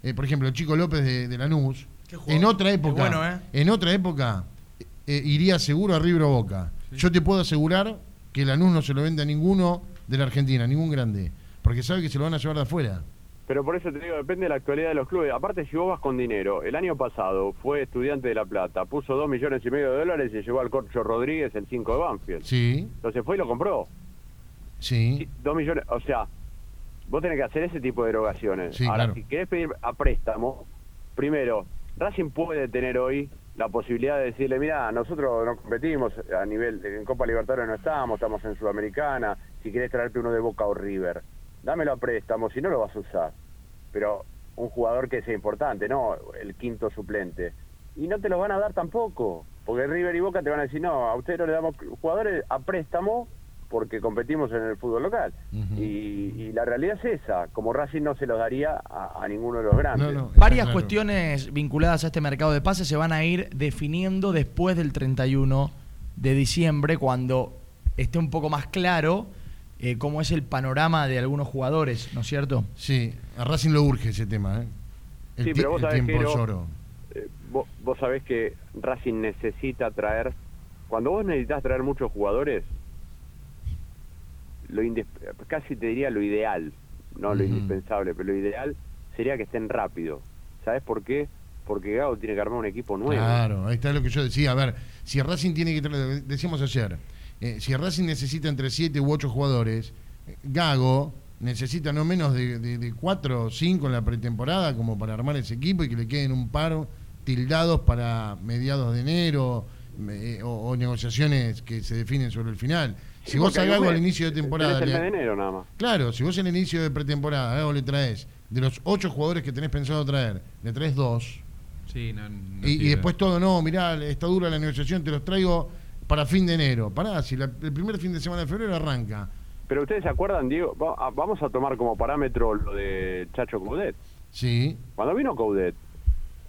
Eh, por ejemplo, el Chico López de, de Lanús. Jugador. En otra época, bueno, ¿eh? en otra época, eh, iría seguro a River o Boca. Yo te puedo asegurar que Lanús no se lo vende a ninguno de la Argentina, ningún grande. Porque sabe que se lo van a llevar de afuera. Pero por eso te digo, depende de la actualidad de los clubes. Aparte, si vos vas con dinero, el año pasado fue estudiante de La Plata, puso dos millones y medio de dólares y llevó al Corcho Rodríguez el 5 de Banfield. Sí, Entonces fue y lo compró. sí. Dos millones, o sea, vos tenés que hacer ese tipo de erogaciones. Sí, Ahora, claro. si querés pedir a préstamo, primero, Racing puede tener hoy la posibilidad de decirle, mira, nosotros no competimos a nivel, en Copa Libertadores no estamos, estamos en Sudamericana, si querés traerte uno de Boca o River, dámelo a préstamo, si no lo vas a usar. Pero un jugador que sea importante, no el quinto suplente. Y no te los van a dar tampoco, porque River y Boca te van a decir, no, a ustedes no le damos jugadores a préstamo porque competimos en el fútbol local. Y, y la realidad es esa, como Racing no se los daría a, a ninguno de los grandes. No, no, está Varias claro. cuestiones vinculadas a este mercado de pases se van a ir definiendo después del 31 de diciembre, cuando esté un poco más claro eh, cómo es el panorama de algunos jugadores, ¿no es cierto? Sí, a Racing lo urge ese tema, ¿eh? El, Sí, pero vos el sabés tiempo que. Eh, vos, vos sabés que Racing necesita traer, cuando vos necesitas traer muchos jugadores, lo casi te diría lo ideal, no lo indispensable, pero lo ideal sería que estén rápido. ¿Sabes por qué? Porque Gago tiene que armar un equipo nuevo. Claro, ahí está lo que yo decía. A ver, si Racing tiene que decíamos ayer, eh, si Racing necesita entre 7 u 8 jugadores, eh, Gago necesita no menos de 4 o 5 en la pretemporada como para armar ese equipo y que le queden un par tildados para mediados de enero eh, o, o negociaciones que se definen sobre el final. Sí, Si vos porque a hay Gago un al inicio de temporada... tenés el le- mes de enero nada más. Claro, si vos en el inicio de pretemporada a Gago le traes, de los 8 jugadores que tenés pensado traer, le traes 2 Sí, no, no y, después todo, no, mirá, está dura la negociación, te los traigo para fin de enero. Pará, si la- el primer fin de semana de febrero arranca. Pero ustedes se acuerdan, Diego, Va- a- vamos a tomar como parámetro lo de Chacho Coudet. Sí, Cuando vino Coudet,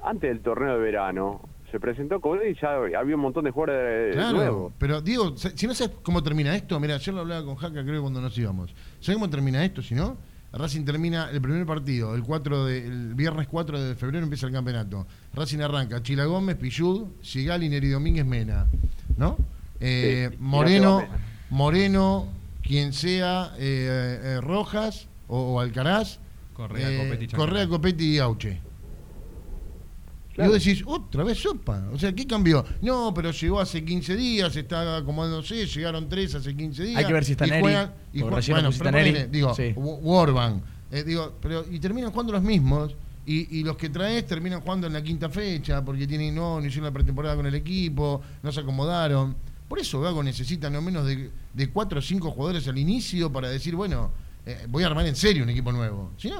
antes del torneo de verano, se presentó Coudet y ya había un montón de jugadores claro. nuevos. Pero, Diego, sa- si no sabes cómo termina esto, mira, ayer lo hablaba con Jaca, creo, cuando nos íbamos. ¿Sabes cómo termina esto? Si no, Racing termina el primer partido, el 4 de, el viernes 4 de febrero empieza el campeonato. Racing arranca Chila Gómez, Pillud, Sigali, Neri Domínguez, Mena. ¿No? Eh, Sí, Moreno. Moreno, quien sea, eh, eh, Rojas o, o Alcaraz. Correa, eh, Copetti. Correa, Copetti y Auche. Claro. Y vos decís, otra vez sopa. O sea, ¿qué cambió? No, pero llegó hace 15 días, está acomodándose, llegaron tres hace 15 días. Hay que ver si está Neri, juegan- y porque jue- recién lo bueno, Neri. digo, Sí. Wa- Warban. eh, digo, pero, y terminan jugando los mismos. Y, y los que traes terminan jugando en la quinta fecha, porque tienen, no, no hicieron la pretemporada con el equipo, no se acomodaron. Por eso Gago necesita no menos de, de cuatro o cinco jugadores al inicio para decir, bueno, eh, voy a armar en serio un equipo nuevo. Si no,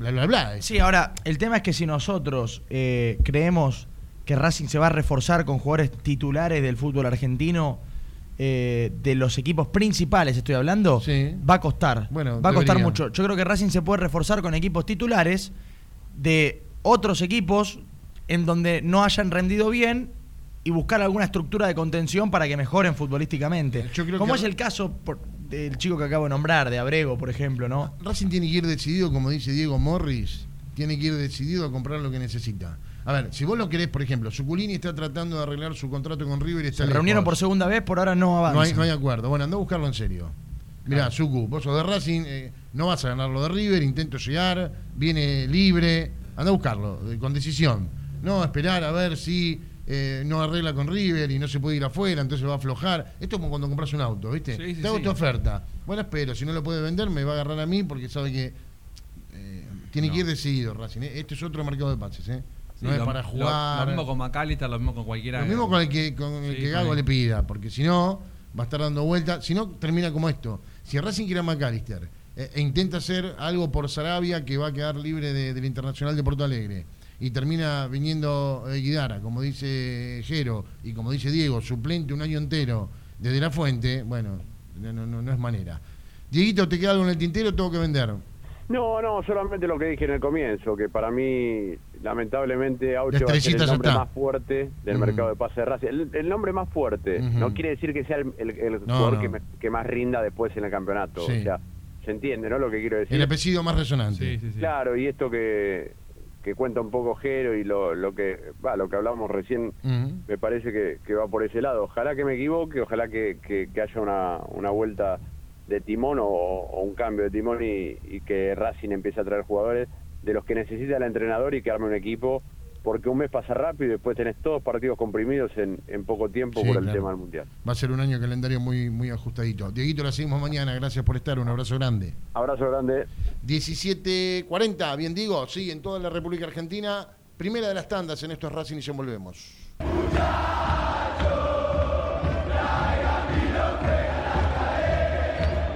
bla, bla, bla. Sí, ahora, el tema es que si nosotros eh, creemos que Racing se va a reforzar con jugadores titulares del fútbol argentino, eh, de los equipos principales estoy hablando, Sí. va a costar. Bueno, va a costar debería. mucho. Yo creo que Racing se puede reforzar con equipos titulares de otros equipos en donde no hayan rendido bien y buscar alguna estructura de contención para que mejoren futbolísticamente. Como que- es el caso por- del chico que acabo de nombrar, de Abrego, por ejemplo, ¿no? Racing tiene que ir decidido, como dice Diego Morris, tiene que ir decidido a comprar lo que necesita. A ver, si vos lo querés, por ejemplo, Suculini está tratando de arreglar su contrato con River y está Se lejos. reunieron por segunda vez, por ahora no avanza. no hay, no hay acuerdo. Bueno, anda a buscarlo en serio. Mirá, Sucu, vos sos de Racing, eh, no vas a ganar lo de River, intento llegar, viene libre, anda a buscarlo, eh, con decisión. No esperar a ver si eh, no arregla con River y no se puede ir afuera, entonces va a aflojar. Esto es como cuando compras un auto, ¿viste? Sí, sí, Te hago sí. tu oferta. Bueno, espero, si no lo puede vender, me va a agarrar a mí porque sabe que eh, tiene No. que ir decidido Racing. ¿eh? Este es otro mercado de pases, ¿eh? No es lo- para jugar. Lo, mismo con McAllister, lo mismo con cualquiera. Lo mismo con el que, con el que Gago le pida, porque si no, va a estar dando vueltas. Si no, termina como esto. Si Racing quiere a McAllister eh, e intenta hacer algo por Sarabia, que va a quedar libre de- del Internacional de Porto Alegre, y termina viniendo eh, Guidara, como dice Jero, y como dice Diego, suplente un año entero desde la fuente, bueno, no, no, no- no es manera. Dieguito, ¿te queda algo en el tintero? Tengo que vender. No, no, solamente lo que dije en el comienzo, que para mí, lamentablemente, Aucho La va a ser el nombre más fuerte del mercado de pase de Racing. El, el nombre más fuerte no quiere decir que sea el, el- el No, jugador no. Que, me- que más rinda después en el campeonato. Sí. O sea, se entiende, ¿no? Lo que quiero decir. El apellido más resonante. Sí, sí, sí. Claro, y esto que, que cuenta un poco Jero y lo, lo que va, lo que hablábamos recién, me parece que, que va por ese lado. Ojalá que me equivoque, ojalá que, que- que haya una, una vuelta de timón o, o un cambio de timón y, y que Racing empiece a traer jugadores de los que necesita el entrenador y que arme un equipo, porque un mes pasa rápido y después tenés todos partidos comprimidos en, en poco tiempo Sí, por el claro. tema del Mundial. Va a ser un año calendario muy, muy ajustadito. Dieguito, la seguimos mañana. Gracias por estar. Un abrazo grande. Abrazo grande. 17.40, bien digo, sí, en toda la República Argentina. Primera de las tandas en estos Racing y ya volvemos.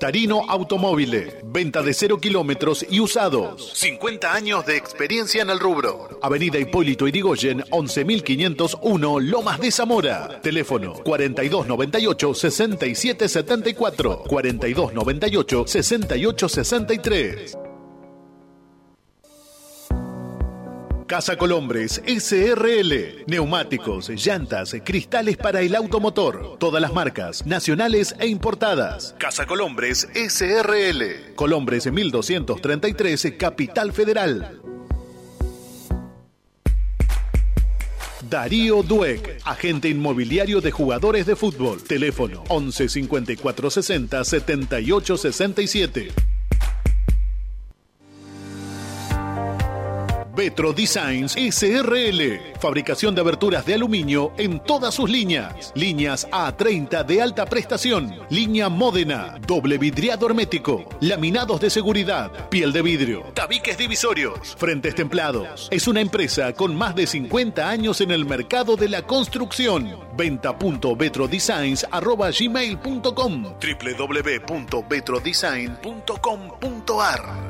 Contarino Automóviles. Venta de cero kilómetros y usados. 50 años de experiencia en el rubro. Avenida Hipólito Irigoyen, 11501, Lomas de Zamora. Teléfono 4298-6774. 4298-6863. Casa Colombres SRL. Neumáticos, llantas, cristales para el automotor. Todas las marcas, nacionales e importadas. Casa Colombres SRL. Colombres 1233, Capital Federal. Darío Dueck, agente inmobiliario de jugadores de fútbol. Teléfono 11 54 60 78 67. Petro Designs SRL. Fabricación de aberturas de aluminio en todas sus líneas. Líneas A30 de alta prestación. Línea Módena. Doble vidriado hermético. Laminados de seguridad. Piel de vidrio. Tabiques divisorios. Frentes templados. Es una empresa con más de 50 años en el mercado de la construcción. Venta.betrodesigns.gmail.com www.betrodesign.com.ar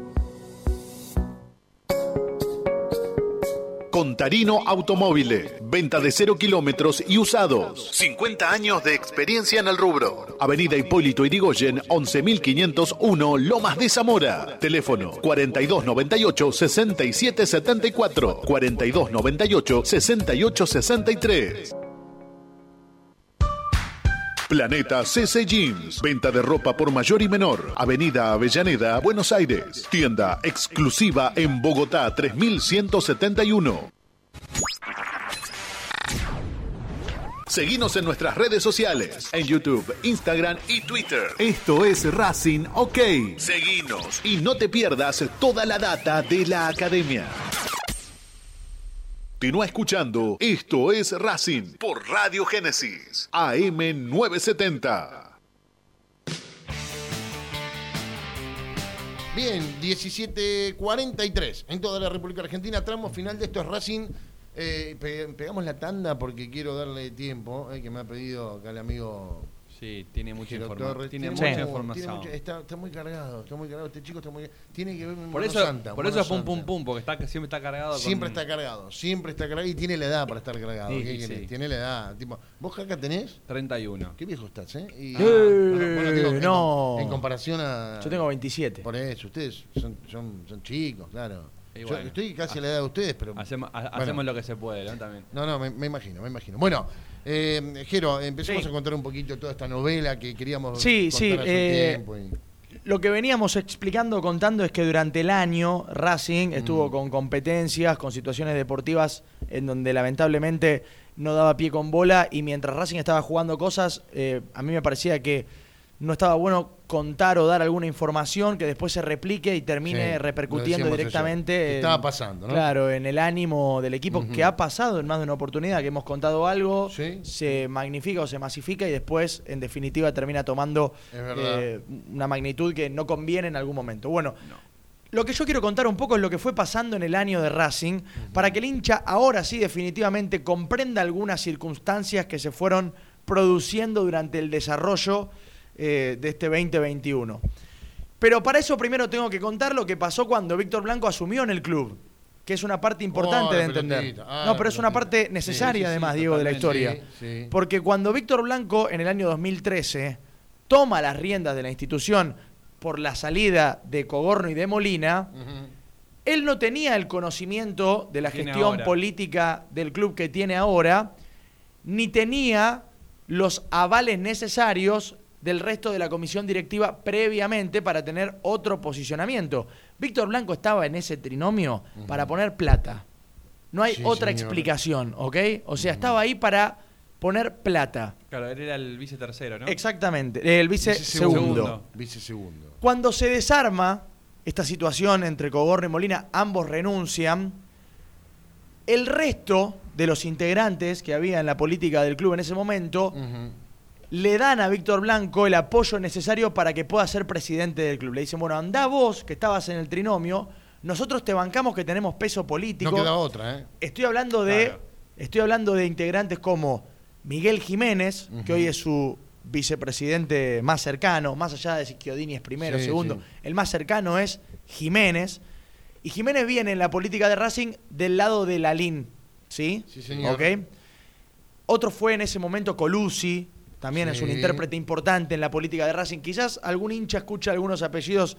Contarino Automóviles. Venta de cero kilómetros y usados. 50 años de experiencia en el rubro. Avenida Hipólito Irigoyen, 11501, Lomas de Zamora. Teléfono 4298-6774. 4298-6863. Planeta CC Jeans. Venta de ropa por mayor y menor. Avenida Avellaneda, Buenos Aires. Tienda exclusiva en Bogotá 3171. Seguinos en nuestras redes sociales, en YouTube, Instagram y Twitter. Esto es Racing OK. Seguinos y no te pierdas toda la data de la academia. Continúa escuchando Esto es Racing por Radio Génesis, AM 970. Bien, 17.43 en toda la República Argentina, tramo final de estos Racing Eh, pe- pegamos la tanda porque quiero darle tiempo, eh, que me ha pedido acá el amigo Sí, tiene mucha, Torres. tiene Tiene mucha información. tiene mucha- está, está muy cargado, está muy cargado. Este chico está muy Tiene que ver con por Mano eso, Santa, por Mano eso es pum pum Santa. pum, porque está, siempre está cargado. Siempre con- está cargado, siempre está cargado y tiene la edad para estar cargado. Sí, ¿Qué sí. querés? Tiene la edad. Tipo, ¿Vos acá tenés? 31. Qué viejo estás, ¿eh? Y- Eh, bueno, bueno, digo, en- no. En, comparación a. Yo tengo 27. Por eso, ustedes son, son, son chicos, claro. Y Yo bueno. estoy casi a la edad de ustedes, pero. Hacemos, ha- Bueno. hacemos lo que se puede, ¿no? También. No, no, me, me imagino, me imagino. Bueno, eh, Jero, empecemos Sí. a contar un poquito toda esta novela que queríamos Sí, contar sí, hace eh, tiempo. y- Lo que veníamos explicando, contando, es que durante el año Racing estuvo Mm. con competencias, con situaciones deportivas en donde lamentablemente no daba pie con bola y mientras Racing estaba jugando cosas, eh, a mí me parecía que no estaba bueno contar o dar alguna información que después se replique y termine Sí, repercutiendo directamente. en- estaba pasando, ¿no? Claro, en el ánimo del equipo que ha pasado en más de una oportunidad, que hemos contado algo, Sí. se magnifica o se masifica y después, en definitiva, termina tomando eh, una magnitud que no conviene en algún momento. Bueno, lo que yo quiero contar un poco es lo que fue pasando en el año de Racing, para que el hincha ahora sí definitivamente comprenda algunas circunstancias que se fueron produciendo durante el desarrollo eh, de este 2021. Pero para eso primero tengo que contar lo que pasó cuando Víctor Blanco asumió en el club, que es una parte importante Oh, de entender. Ah, no, pero es una parte necesaria sí, sí, además, Diego, de la historia. Porque cuando Víctor Blanco en el año 2013 toma las riendas de la institución por la salida de Cogorno y de Molina, él no tenía el conocimiento de la Tiene gestión ahora. política del club que tiene ahora, ni tenía los avales necesarios del resto de la comisión directiva previamente para tener otro posicionamiento. Víctor Blanco estaba en ese trinomio para poner plata. No hay Sí, otra señor. explicación, ¿ok? O sea, estaba ahí para poner plata. Claro, él era el vice tercero, ¿no? Exactamente, el vice, Vice segundo. segundo. Vice segundo. Cuando se desarma esta situación entre Cogorno y Molina, ambos renuncian. El resto de los integrantes que había en la política del club en ese momento. Le dan a Víctor Blanco el apoyo necesario para que pueda ser presidente del club. Le dicen, bueno, andá vos, que estabas en el trinomio, nosotros te bancamos que tenemos peso político. No queda otra, ¿eh? Estoy hablando de, Claro. estoy hablando de integrantes como Miguel Jiménez, que hoy es su vicepresidente más cercano, más allá de si Chiodini es primero, Sí, segundo, sí. el más cercano es Jiménez. Y Jiménez viene en la política de Racing del lado de Lalín, ¿sí? Sí, señor. ¿Ok? Otro fue en ese momento Colusi, también es un intérprete importante en la política de Racing. Quizás algún hincha escucha algunos apellidos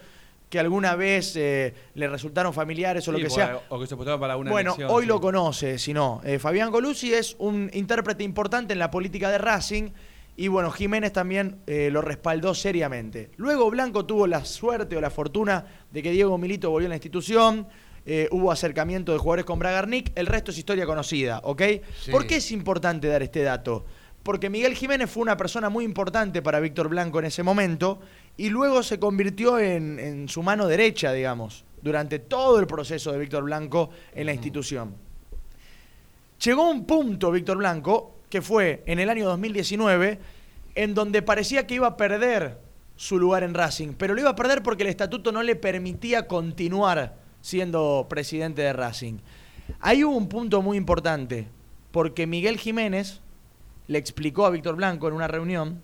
que alguna vez eh, le resultaron familiares o lo que sea. O que se para una Bueno, elección, hoy sí. lo conoce, si no. Eh, Fabián Colucci es un intérprete importante en la política de Racing y bueno, Jiménez también eh, lo respaldó seriamente. Luego Blanco tuvo la suerte o la fortuna de que Diego Milito volvió a la institución. hubo acercamiento de jugadores con Bragarnik, el resto es historia conocida, ¿ok? ¿Por qué es importante dar este dato? Porque Miguel Jiménez fue una persona muy importante para Víctor Blanco en ese momento y luego se convirtió en, en su mano derecha, digamos, durante todo el proceso de Víctor Blanco en la institución. Llegó un punto Víctor Blanco, que fue en el año 2019, en donde parecía que iba a perder su lugar en Racing, pero lo iba a perder porque el estatuto no le permitía continuar siendo presidente de Racing. Ahí hubo un punto muy importante, porque Miguel Jiménez le explicó a Víctor Blanco en una reunión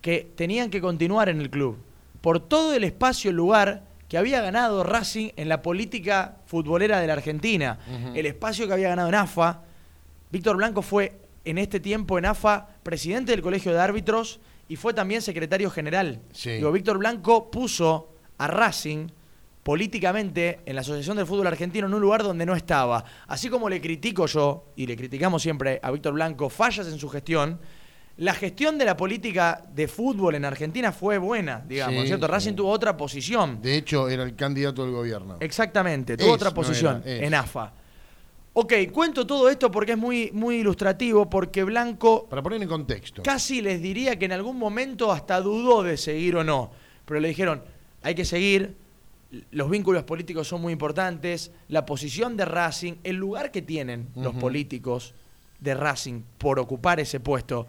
que tenían que continuar en el club por todo el espacio, el lugar que había ganado Racing en la política futbolera de la Argentina, el espacio que había ganado en AFA. Víctor Blanco fue en este tiempo en AFA presidente del Colegio de Árbitros y fue también secretario general. Sí. Digo, Víctor Blanco puso a Racing políticamente en la Asociación del Fútbol Argentino en un lugar donde no estaba. Así como le critico yo, y le criticamos siempre a Víctor Blanco, fallas en su gestión, la gestión de la política de fútbol en Argentina fue buena, digamos, Sí, ¿cierto? sí. Racing tuvo otra posición. De hecho, era el candidato del gobierno. Exactamente, tuvo Es, otra no posición era, en AFA. Ok, cuento todo esto porque es muy, muy ilustrativo, porque Blanco Para poner en contexto. casi les diría que en algún momento hasta dudó de seguir o no, pero le dijeron, hay que seguir, los vínculos políticos son muy importantes, la posición de Racing, el lugar que tienen los políticos de Racing por ocupar ese puesto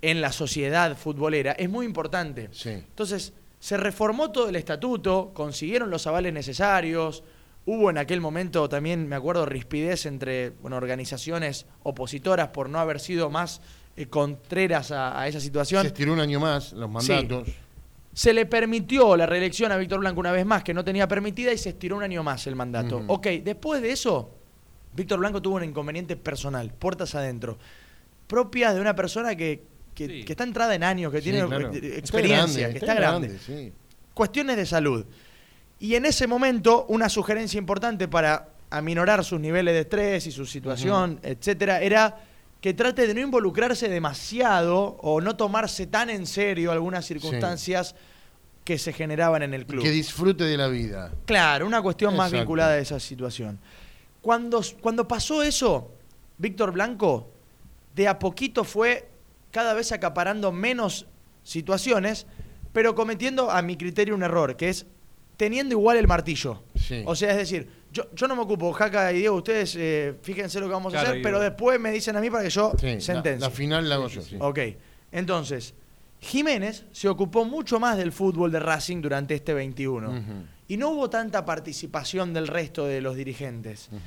en la sociedad futbolera es muy importante. Sí. Entonces, se reformó todo el estatuto, consiguieron los avales necesarios, Hubo en aquel momento también, me acuerdo, rispidez entre bueno, organizaciones opositoras por no haber sido más eh, contreras a, a esa situación. Se estiró un año más los mandatos. Se le permitió la reelección a Víctor Blanco una vez más, que no tenía permitida, y se estiró un año más el mandato. Ok, después de eso, Víctor Blanco tuvo un inconveniente personal, puertas adentro, propia de una persona que, que- Sí. que está entrada en años, que Sí, tiene claro. eh, Está experiencia, grande, que está, grande. sí. Cuestiones de salud. Y en ese momento, una sugerencia importante para aminorar sus niveles de estrés y su situación, etcétera, era que trate de no involucrarse demasiado o no tomarse tan en serio algunas circunstancias que se generaban en el club. Que disfrute de la vida. Claro, una cuestión más vinculada a esa situación. Cuando, cuando pasó eso, Víctor Blanco de a poquito fue cada vez acaparando menos situaciones, pero cometiendo a mi criterio un error, que es teniendo igual el martillo. Sí. O sea, es decir, yo, yo no me ocupo, Jaca y Diego, ustedes eh, fíjense lo que vamos a hacer, pero después me dicen a mí para que yo Sí, la, sentencie. la final la hago yo, sí. Ok, entonces, Jiménez se ocupó mucho más del fútbol de Racing durante este 21. Ujú, Y no hubo tanta participación del resto de los dirigentes. ujú.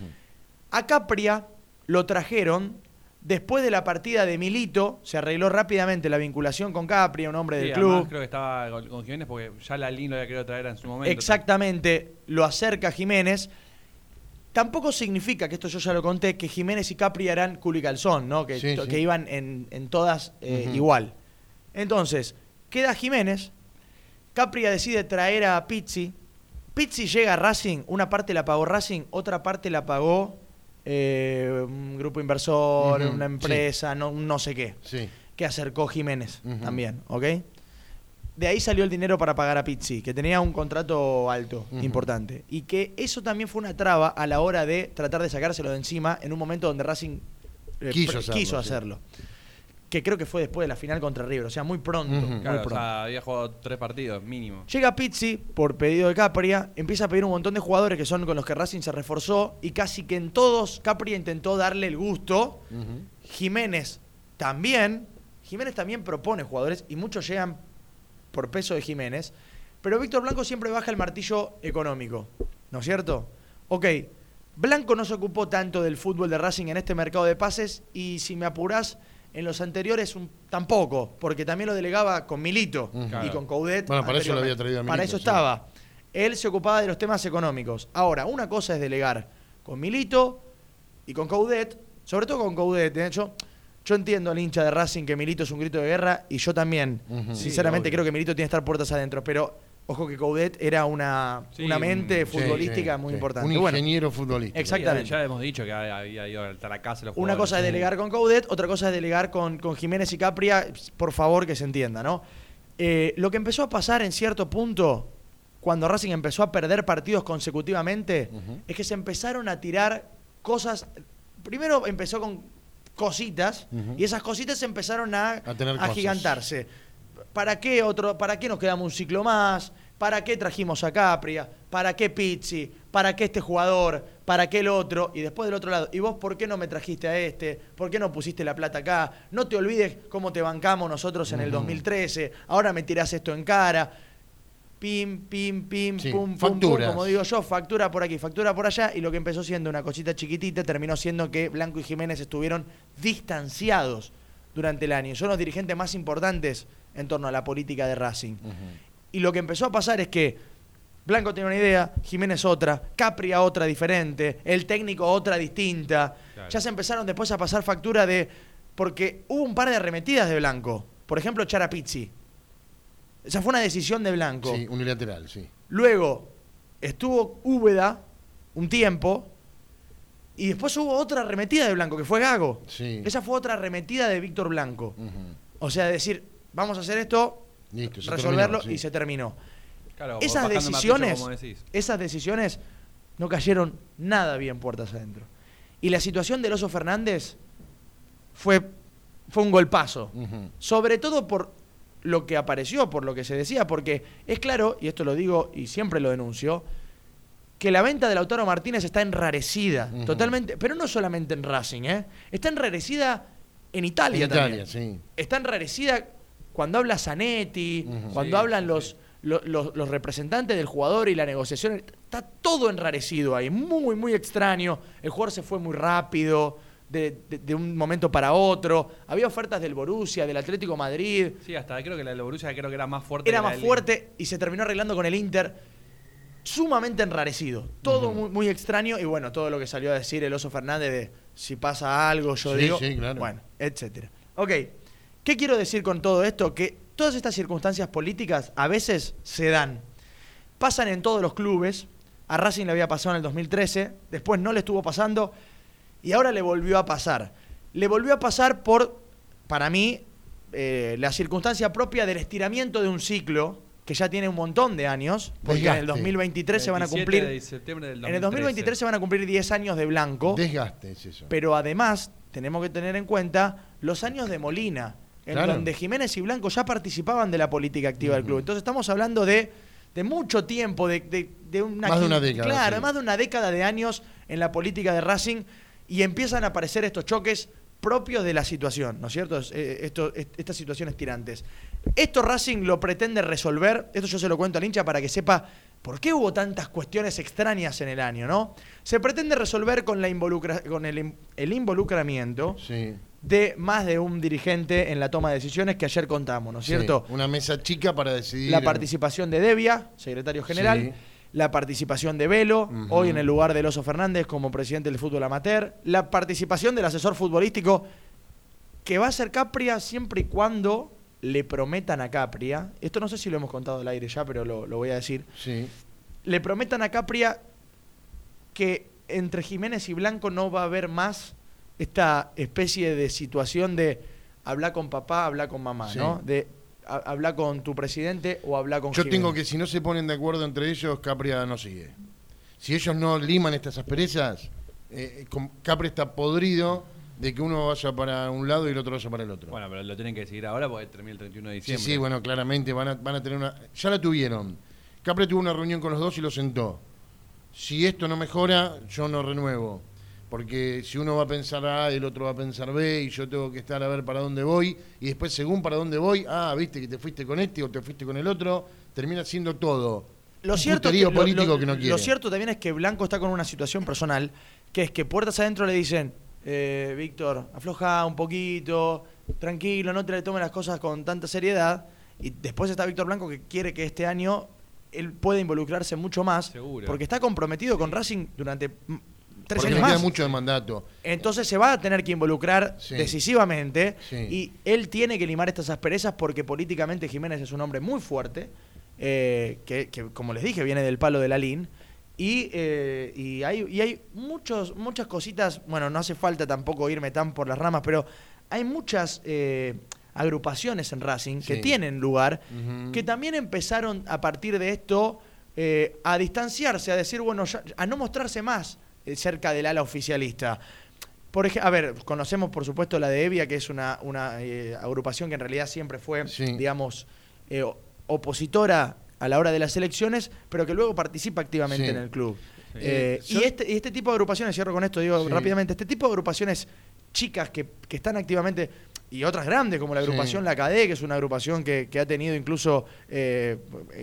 A Capria lo trajeron después de la partida de Milito, se arregló rápidamente la vinculación con Capria, un hombre Sí, del además club. creo que estaba con, con Jiménez porque ya la Lin lo había querido traer en su momento. Exactamente, lo acerca Jiménez. Tampoco significa, que esto yo ya lo conté, que Jiménez y Capri eran culo y calzón, ¿no? Que, Sí, sí. iban en, en todas eh, igual. Entonces, queda Jiménez. Capria decide traer a Pizzi. Pizzi llega a Racing, una parte la pagó Racing, otra parte la pagó eh, un grupo inversor, una sí. empresa, no, un no sé qué, Sí. que acercó Jiménez también, ¿ok? De ahí salió el dinero para pagar a Pizzi, que tenía un contrato alto, importante. Y que eso también fue una traba a la hora de tratar de sacárselo de encima en un momento donde Racing eh, Quiso hacerlo, quiso sí. Que creo que fue después de la final contra River, o sea, muy pronto. Muy Claro, o pronto. sea, había jugado tres partidos, mínimo. Llega Pizzi por pedido de Capria, empieza a pedir un montón de jugadores que son con los que Racing se reforzó y casi que en todos Capria intentó darle el gusto. Jiménez también. Jiménez también propone jugadores y muchos llegan por peso de Jiménez. Pero Víctor Blanco siempre baja el martillo económico. ¿No es cierto? Ok, Blanco no se ocupó tanto del fútbol de Racing en este mercado de pases y si me apurás, en los anteriores un- tampoco, porque también lo delegaba con Milito y con Coudet. Bueno, para eso lo había traído a Para Milito, eso sí. estaba. Él se ocupaba de los temas económicos. Ahora, una cosa es delegar con Milito y con Coudet, sobre todo con Coudet. ¿eh? Yo, yo entiendo al hincha de Racing que Milito es un grito de guerra y yo también. Sinceramente Sí, creo que Milito tiene que estar puertas adentro, pero ojo que Coudet era una, Sí, una mente un- futbolística sí, muy sí. importante. Un Bueno, ingeniero futbolístico. Exactamente. Ya hemos dicho que había ido hasta la casa de los una cosa es delegar con Coudet, otra cosa es delegar con, con Jiménez y Capria, por favor que se entienda, ¿no? Eh, lo que empezó a pasar en cierto punto, cuando Racing empezó a perder partidos consecutivamente, es que se empezaron a tirar cosas. Primero empezó con cositas, y esas cositas empezaron a, A tener cosas. ¿Para qué otro? ¿Para qué nos quedamos un ciclo más? ¿Para qué trajimos a Capria? ¿Para qué Pizzi? ¿Para qué este jugador? ¿Para qué el otro? Y después del otro lado, ¿y vos por qué no me trajiste a este? ¿Por qué no pusiste la plata acá? No te olvides cómo te bancamos nosotros en el Ujú. 2013. Ahora me tirás esto en cara. Pim, pim, pim, Sí, pum, pum, pum, como digo yo, factura por aquí, factura por allá, y lo que empezó siendo una cosita chiquitita terminó siendo que Blanco y Jiménez estuvieron distanciados durante el año. Son los dirigentes más importantes en torno a la política de Racing. Y lo que empezó a pasar es que Blanco tenía una idea, Jiménez otra, Capria otra diferente, el técnico otra distinta. Claro. Ya se empezaron después a pasar factura de. Porque hubo un par de arremetidas de Blanco. Por ejemplo, echar a Pizzi. Esa fue una decisión de Blanco. Sí, unilateral, sí. Luego estuvo Úbeda un tiempo. Y después hubo otra arremetida de Blanco, que fue Gago. Sí. Esa fue otra arremetida de Víctor Blanco. O sea, decir, vamos a hacer esto, Listo, se resolverlo terminó, sí. y se terminó. Claro, Esas decisiones, esas decisiones no cayeron nada bien puertas adentro. Y la situación del Oso Fernández fue, fue un golpazo. Sobre todo por lo que apareció, por lo que se decía, porque es claro, y esto lo digo y siempre lo denuncio, que la venta de Lautaro Martínez está enrarecida, totalmente, pero no solamente en Racing, ¿eh? está enrarecida en Italia En también. Italia, sí. Está enrarecida cuando habla Zanetti, cuando Sí, hablan sí, los, sí. los representantes del jugador y la negociación, está todo enrarecido ahí, muy, muy extraño. El jugador se fue muy rápido, de, de- de un momento para otro. Había ofertas del Borussia, del Atlético Madrid, Sí, hasta creo que la de Borussia creo que era más fuerte. era más del- fuerte y se terminó arreglando con el Inter. Sumamente enrarecido, todo muy, muy extraño y bueno, todo lo que salió a decir el Oso Fernández de si pasa algo, yo Sí, digo, sí, claro. bueno, etcétera. Ok, ¿qué quiero decir con todo esto? Que todas estas circunstancias políticas a veces se dan. Pasan en todos los clubes, a Racing le había pasado en el 2013, después no le estuvo pasando y ahora le volvió a pasar. Le volvió a pasar por, para mí, eh, la circunstancia propia del estiramiento de un ciclo que ya tiene un montón de años, porque en el Desgaste. 2023 se van a 27 cumplir... de septiembre del En el 2023 se van a cumplir 10 años de Blanco, Desgaste es eso. pero además tenemos que tener en cuenta los años de Molina, en Claro. donde Jiménez y Blanco ya participaban de la política activa del club. Entonces estamos hablando de, de mucho tiempo, de, de- de una... Más de quin- una década, Claro, sí. más de una década de años en la política de Racing y empiezan a aparecer estos choques propios de la situación, ¿no es cierto? Eh, esto- est- estas situaciones tirantes. Esto Racing lo pretende resolver, esto yo se lo cuento al hincha para que sepa por qué hubo tantas cuestiones extrañas en el año, ¿no? Se pretende resolver con, la involucra- con el, el involucramiento Sí. de más de un dirigente en la toma de decisiones que ayer contamos, ¿no es cierto? Una mesa chica para decidir. La participación de Devia, secretario general, Sí. la participación de Velo, hoy en el lugar de Oso Fernández como presidente del fútbol amateur, la participación del asesor futbolístico que va a ser Capria siempre y cuando le prometan a Capria, esto no sé si lo hemos contado al aire ya, pero lo, lo voy a decir, Sí. le prometan a Capria que entre Jiménez y Blanco no va a haber más esta especie de situación de hablar con papá, hablar con mamá, Sí. ¿no? De ha- hablar con tu presidente o hablar con Yo Jiménez. tengo que, si no se ponen de acuerdo entre ellos, Capria no sigue. Si ellos no liman estas asperezas, eh, com- Capria está podrido de que uno vaya para un lado y el otro vaya para el otro. Bueno, pero lo tienen que decidir ahora porque termina el 31 de sí, diciembre. sí, bueno, claramente van a, van a tener una... Ya la tuvieron. Capria tuvo una reunión con los dos y los sentó. Si esto no mejora, yo no renuevo. Porque si uno va a pensar A, el otro va a pensar B, y yo tengo que estar a ver para dónde voy, y después según para dónde voy, ah, viste que te fuiste con este o te fuiste con el otro, termina siendo todo. Lo cierto, lo- político lo- que no quiere. lo cierto también es que Blanco está con una situación personal, que es que puertas adentro le dicen, eh, Víctor, afloja un poquito, tranquilo, no te le tomes las cosas con tanta seriedad. Y después está Víctor Blanco que quiere que este año él pueda involucrarse mucho más, Seguro. porque está comprometido con Racing durante tres Porque años le más. queda mucho de mandato. Entonces se va a tener que involucrar Sí. decisivamente Sí. y él tiene que limar estas asperezas porque políticamente Jiménez es un hombre muy fuerte, eh, que, que, como les dije viene del palo de la LIN. Y, eh, y hay, y hay muchos, muchas cositas, bueno, no hace falta tampoco irme tan por las ramas, pero hay muchas eh, agrupaciones en Racing que tienen lugar, que también empezaron a partir de esto eh, a distanciarse, a decir, bueno, ya- a no mostrarse más cerca del ala oficialista. Por ejemplo, a ver, conocemos por supuesto la de Evia, que es una, una agrupación que en realidad siempre fue, Sí. digamos, opositora a la hora de las elecciones, pero que luego participa activamente Sí. en el club. Sí. Eh, Yo- y, este, y este tipo de agrupaciones, cierro con esto, digo Sí. rápidamente, este tipo de agrupaciones chicas que, que están activamente, y otras grandes, como la Sí. agrupación La Cadé, que es una agrupación que, que ha tenido incluso eh,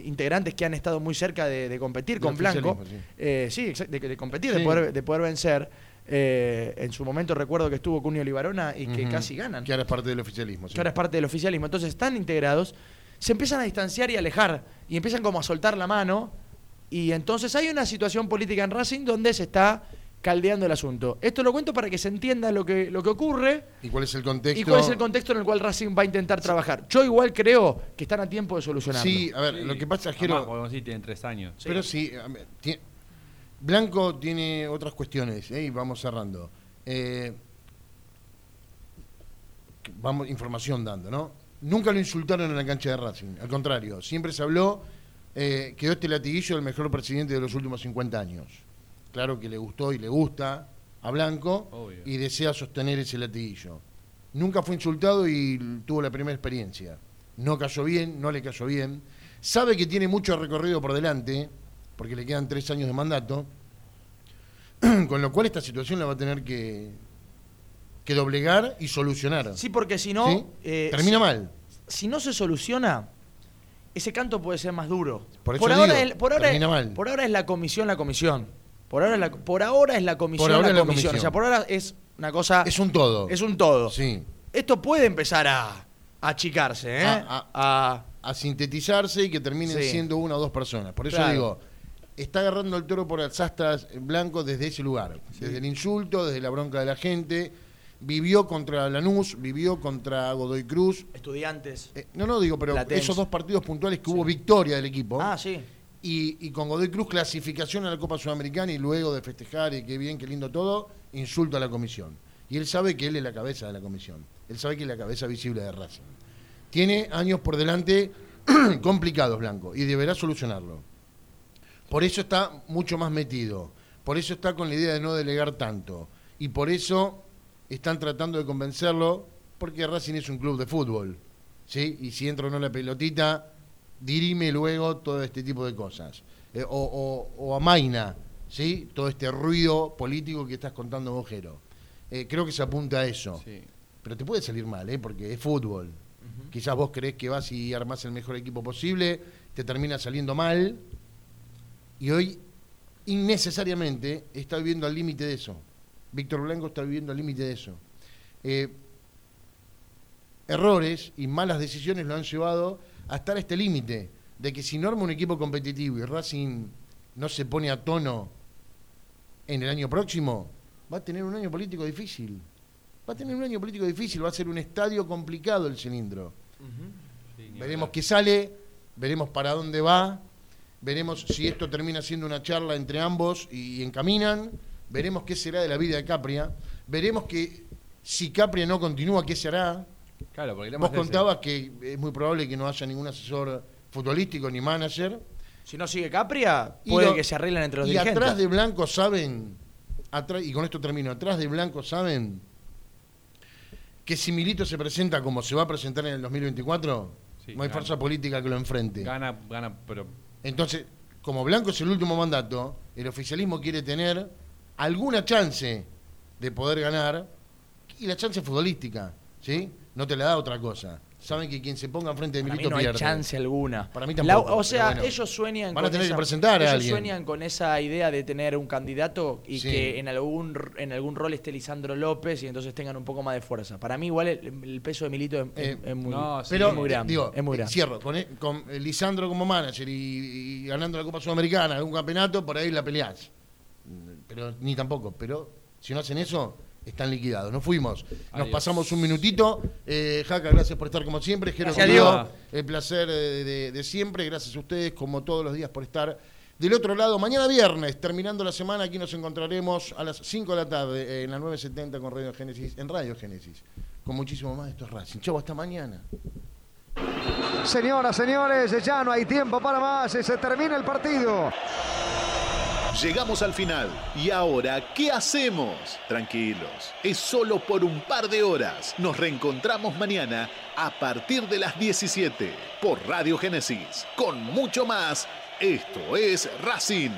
integrantes que han estado muy cerca de, de competir con Blanco. sí. Eh, sí, de, de competir, Sí. de, poder, de poder vencer. Eh, en su momento recuerdo que estuvo Cunio Libarona y que casi ganan. Que ahora es parte del oficialismo. sí. Que ahora es parte del oficialismo. Entonces están integrados, se empiezan a distanciar y alejar y empiezan como a soltar la mano. Y entonces hay una situación política en Racing donde se está caldeando el asunto. Esto lo cuento para que se entienda lo que, lo que ocurre ¿Y cuál es el contexto? y cuál es el contexto en el cual Racing va a intentar trabajar. Yo igual creo que están a tiempo de solucionarlo. Sí, a ver, lo que pasa es que... Además, porque sí, tienen tres años. Pero sí, a ver, Blanco tiene otras cuestiones, ¿eh? y vamos cerrando. Eh, vamos, información dando, ¿no? Nunca lo insultaron en la cancha de Racing, al contrario, siempre se habló, eh, quedó este latiguillo del mejor presidente de los últimos 50 años. Claro que le gustó y le gusta a Blanco Obvio. y desea sostener ese latiguillo. Nunca fue insultado y tuvo la primera experiencia. No cayó bien, no le cayó bien. Sabe que tiene mucho recorrido por delante, porque le quedan tres años de mandato, [clears throat] con lo cual esta situación la va a tener que, que doblegar y solucionar. Sí, porque si no. ¿Sí? eh, Termina mal. si no se soluciona, ese canto puede ser más duro. Por eso ahora, digo, es, por, ahora, termina mal. por ahora es la comisión la comisión. Por ahora es la, por ahora es la comisión ahora la, es la comisión. comisión. O sea, por ahora es una cosa. Es un todo. Es un todo. Sí. Esto puede empezar a, a achicarse, ¿eh? A- A- A sintetizarse y que terminen Sí. siendo una o dos personas. Por eso Claro. digo, está agarrando el toro por las astas blanco desde ese lugar. Desde el insulto, desde la bronca de la gente. Vivió contra Lanús, vivió contra Godoy Cruz. estudiantes. Eh, no, no, digo, pero Platense. esos dos partidos puntuales que hubo victoria del equipo. Ah, sí. Y, y con Godoy Cruz clasificación a la Copa Sudamericana y luego de festejar y qué bien, qué lindo todo, insulto a la comisión. Y él sabe que él es la cabeza de la comisión. Él sabe que es la cabeza visible de Racing. Tiene años por delante [clears throat] complicados, Blanco, y deberá solucionarlo. Por eso está mucho más metido. Por eso está con la idea de no delegar tanto. Y por eso están tratando de convencerlo, porque Racing es un club de fútbol. ¿sí? Y si entra o no la pelotita, dirime luego todo este tipo de cosas. Eh, o, o- o amaina, ¿sí? Todo este ruido político que estás contando, Bojero. Eh, creo que se apunta a eso. Sí. Pero te puede salir mal, ¿eh? Porque es fútbol. Quizás vos crees que vas y armás el mejor equipo posible, te termina saliendo mal. Y hoy, innecesariamente, está viviendo al límite de eso. Víctor Blanco está viviendo al límite de eso. Eh, errores y malas decisiones lo han llevado a estar a este límite de que si no arma un equipo competitivo y Racing no se pone a tono en el año próximo, va a tener un año político difícil. Va a tener un año político difícil, va a ser un estadio complicado el cilindro. Sí, Veremos qué sale, veremos para dónde va, veremos si esto termina siendo una charla entre ambos y, encaminan, veremos qué será de la vida de Capria, veremos que si Capria no continúa, qué se hará. Claro, porque Vos contabas que es muy probable que no haya ningún asesor futbolístico ni manager. Si no sigue Capria, Y puede lo- que se arreglen entre los y dirigentes. atrás de Blanco saben, atrás, y con esto termino, atrás de Blanco saben que si Milito se presenta como se va a presentar en el 2024, Sí, no hay gana. fuerza política que lo enfrente. Gana, gana, pero Entonces, como Blanco es el último mandato, el oficialismo quiere tener alguna chance de poder ganar, y la chance futbolística, ¿sí? No te la da otra cosa. Saben que quien se ponga enfrente de Para mí Milito no hay pierde. chance alguna. Para mí La- tampoco, o sea, bueno. ellos sueñan Van a con tener esa, que presentar a ellos alguien. sueñan con esa idea de tener un candidato y Sí. que en algún r- en algún rol esté Lisandro López y entonces tengan un poco más de fuerza. Para mí igual el, el peso de Milito es, Eh, es muy, no, sí, Pero, es muy grande. digo, es muy eh, grande. cierro, con, eh, con eh, Lisandro como manager y, y ganando la Copa Sudamericana, algún campeonato, por ahí la peleás. Pero ni tampoco. Pero si no hacen eso, están liquidados. Nos fuimos. Nos Adiós. pasamos un minutito. Eh, Jaca, gracias por estar como siempre. Jero, Diego. El placer de, de- de siempre. Gracias a ustedes, como todos los días, por estar del otro lado. Mañana viernes, terminando la semana, aquí nos encontraremos a las 5 de la tarde eh, en la 970 con Radio Génesis, en Radio Génesis. Con muchísimo más de estos Racing. Chau, hasta mañana. Señoras, señores, ya no hay tiempo para más. Se termina el partido. Llegamos al final. ¿Y ahora qué hacemos? Tranquilos, es solo por un par de horas. Nos reencontramos mañana a partir de las 17 por Radio Génesis. Con mucho más, esto es Racing.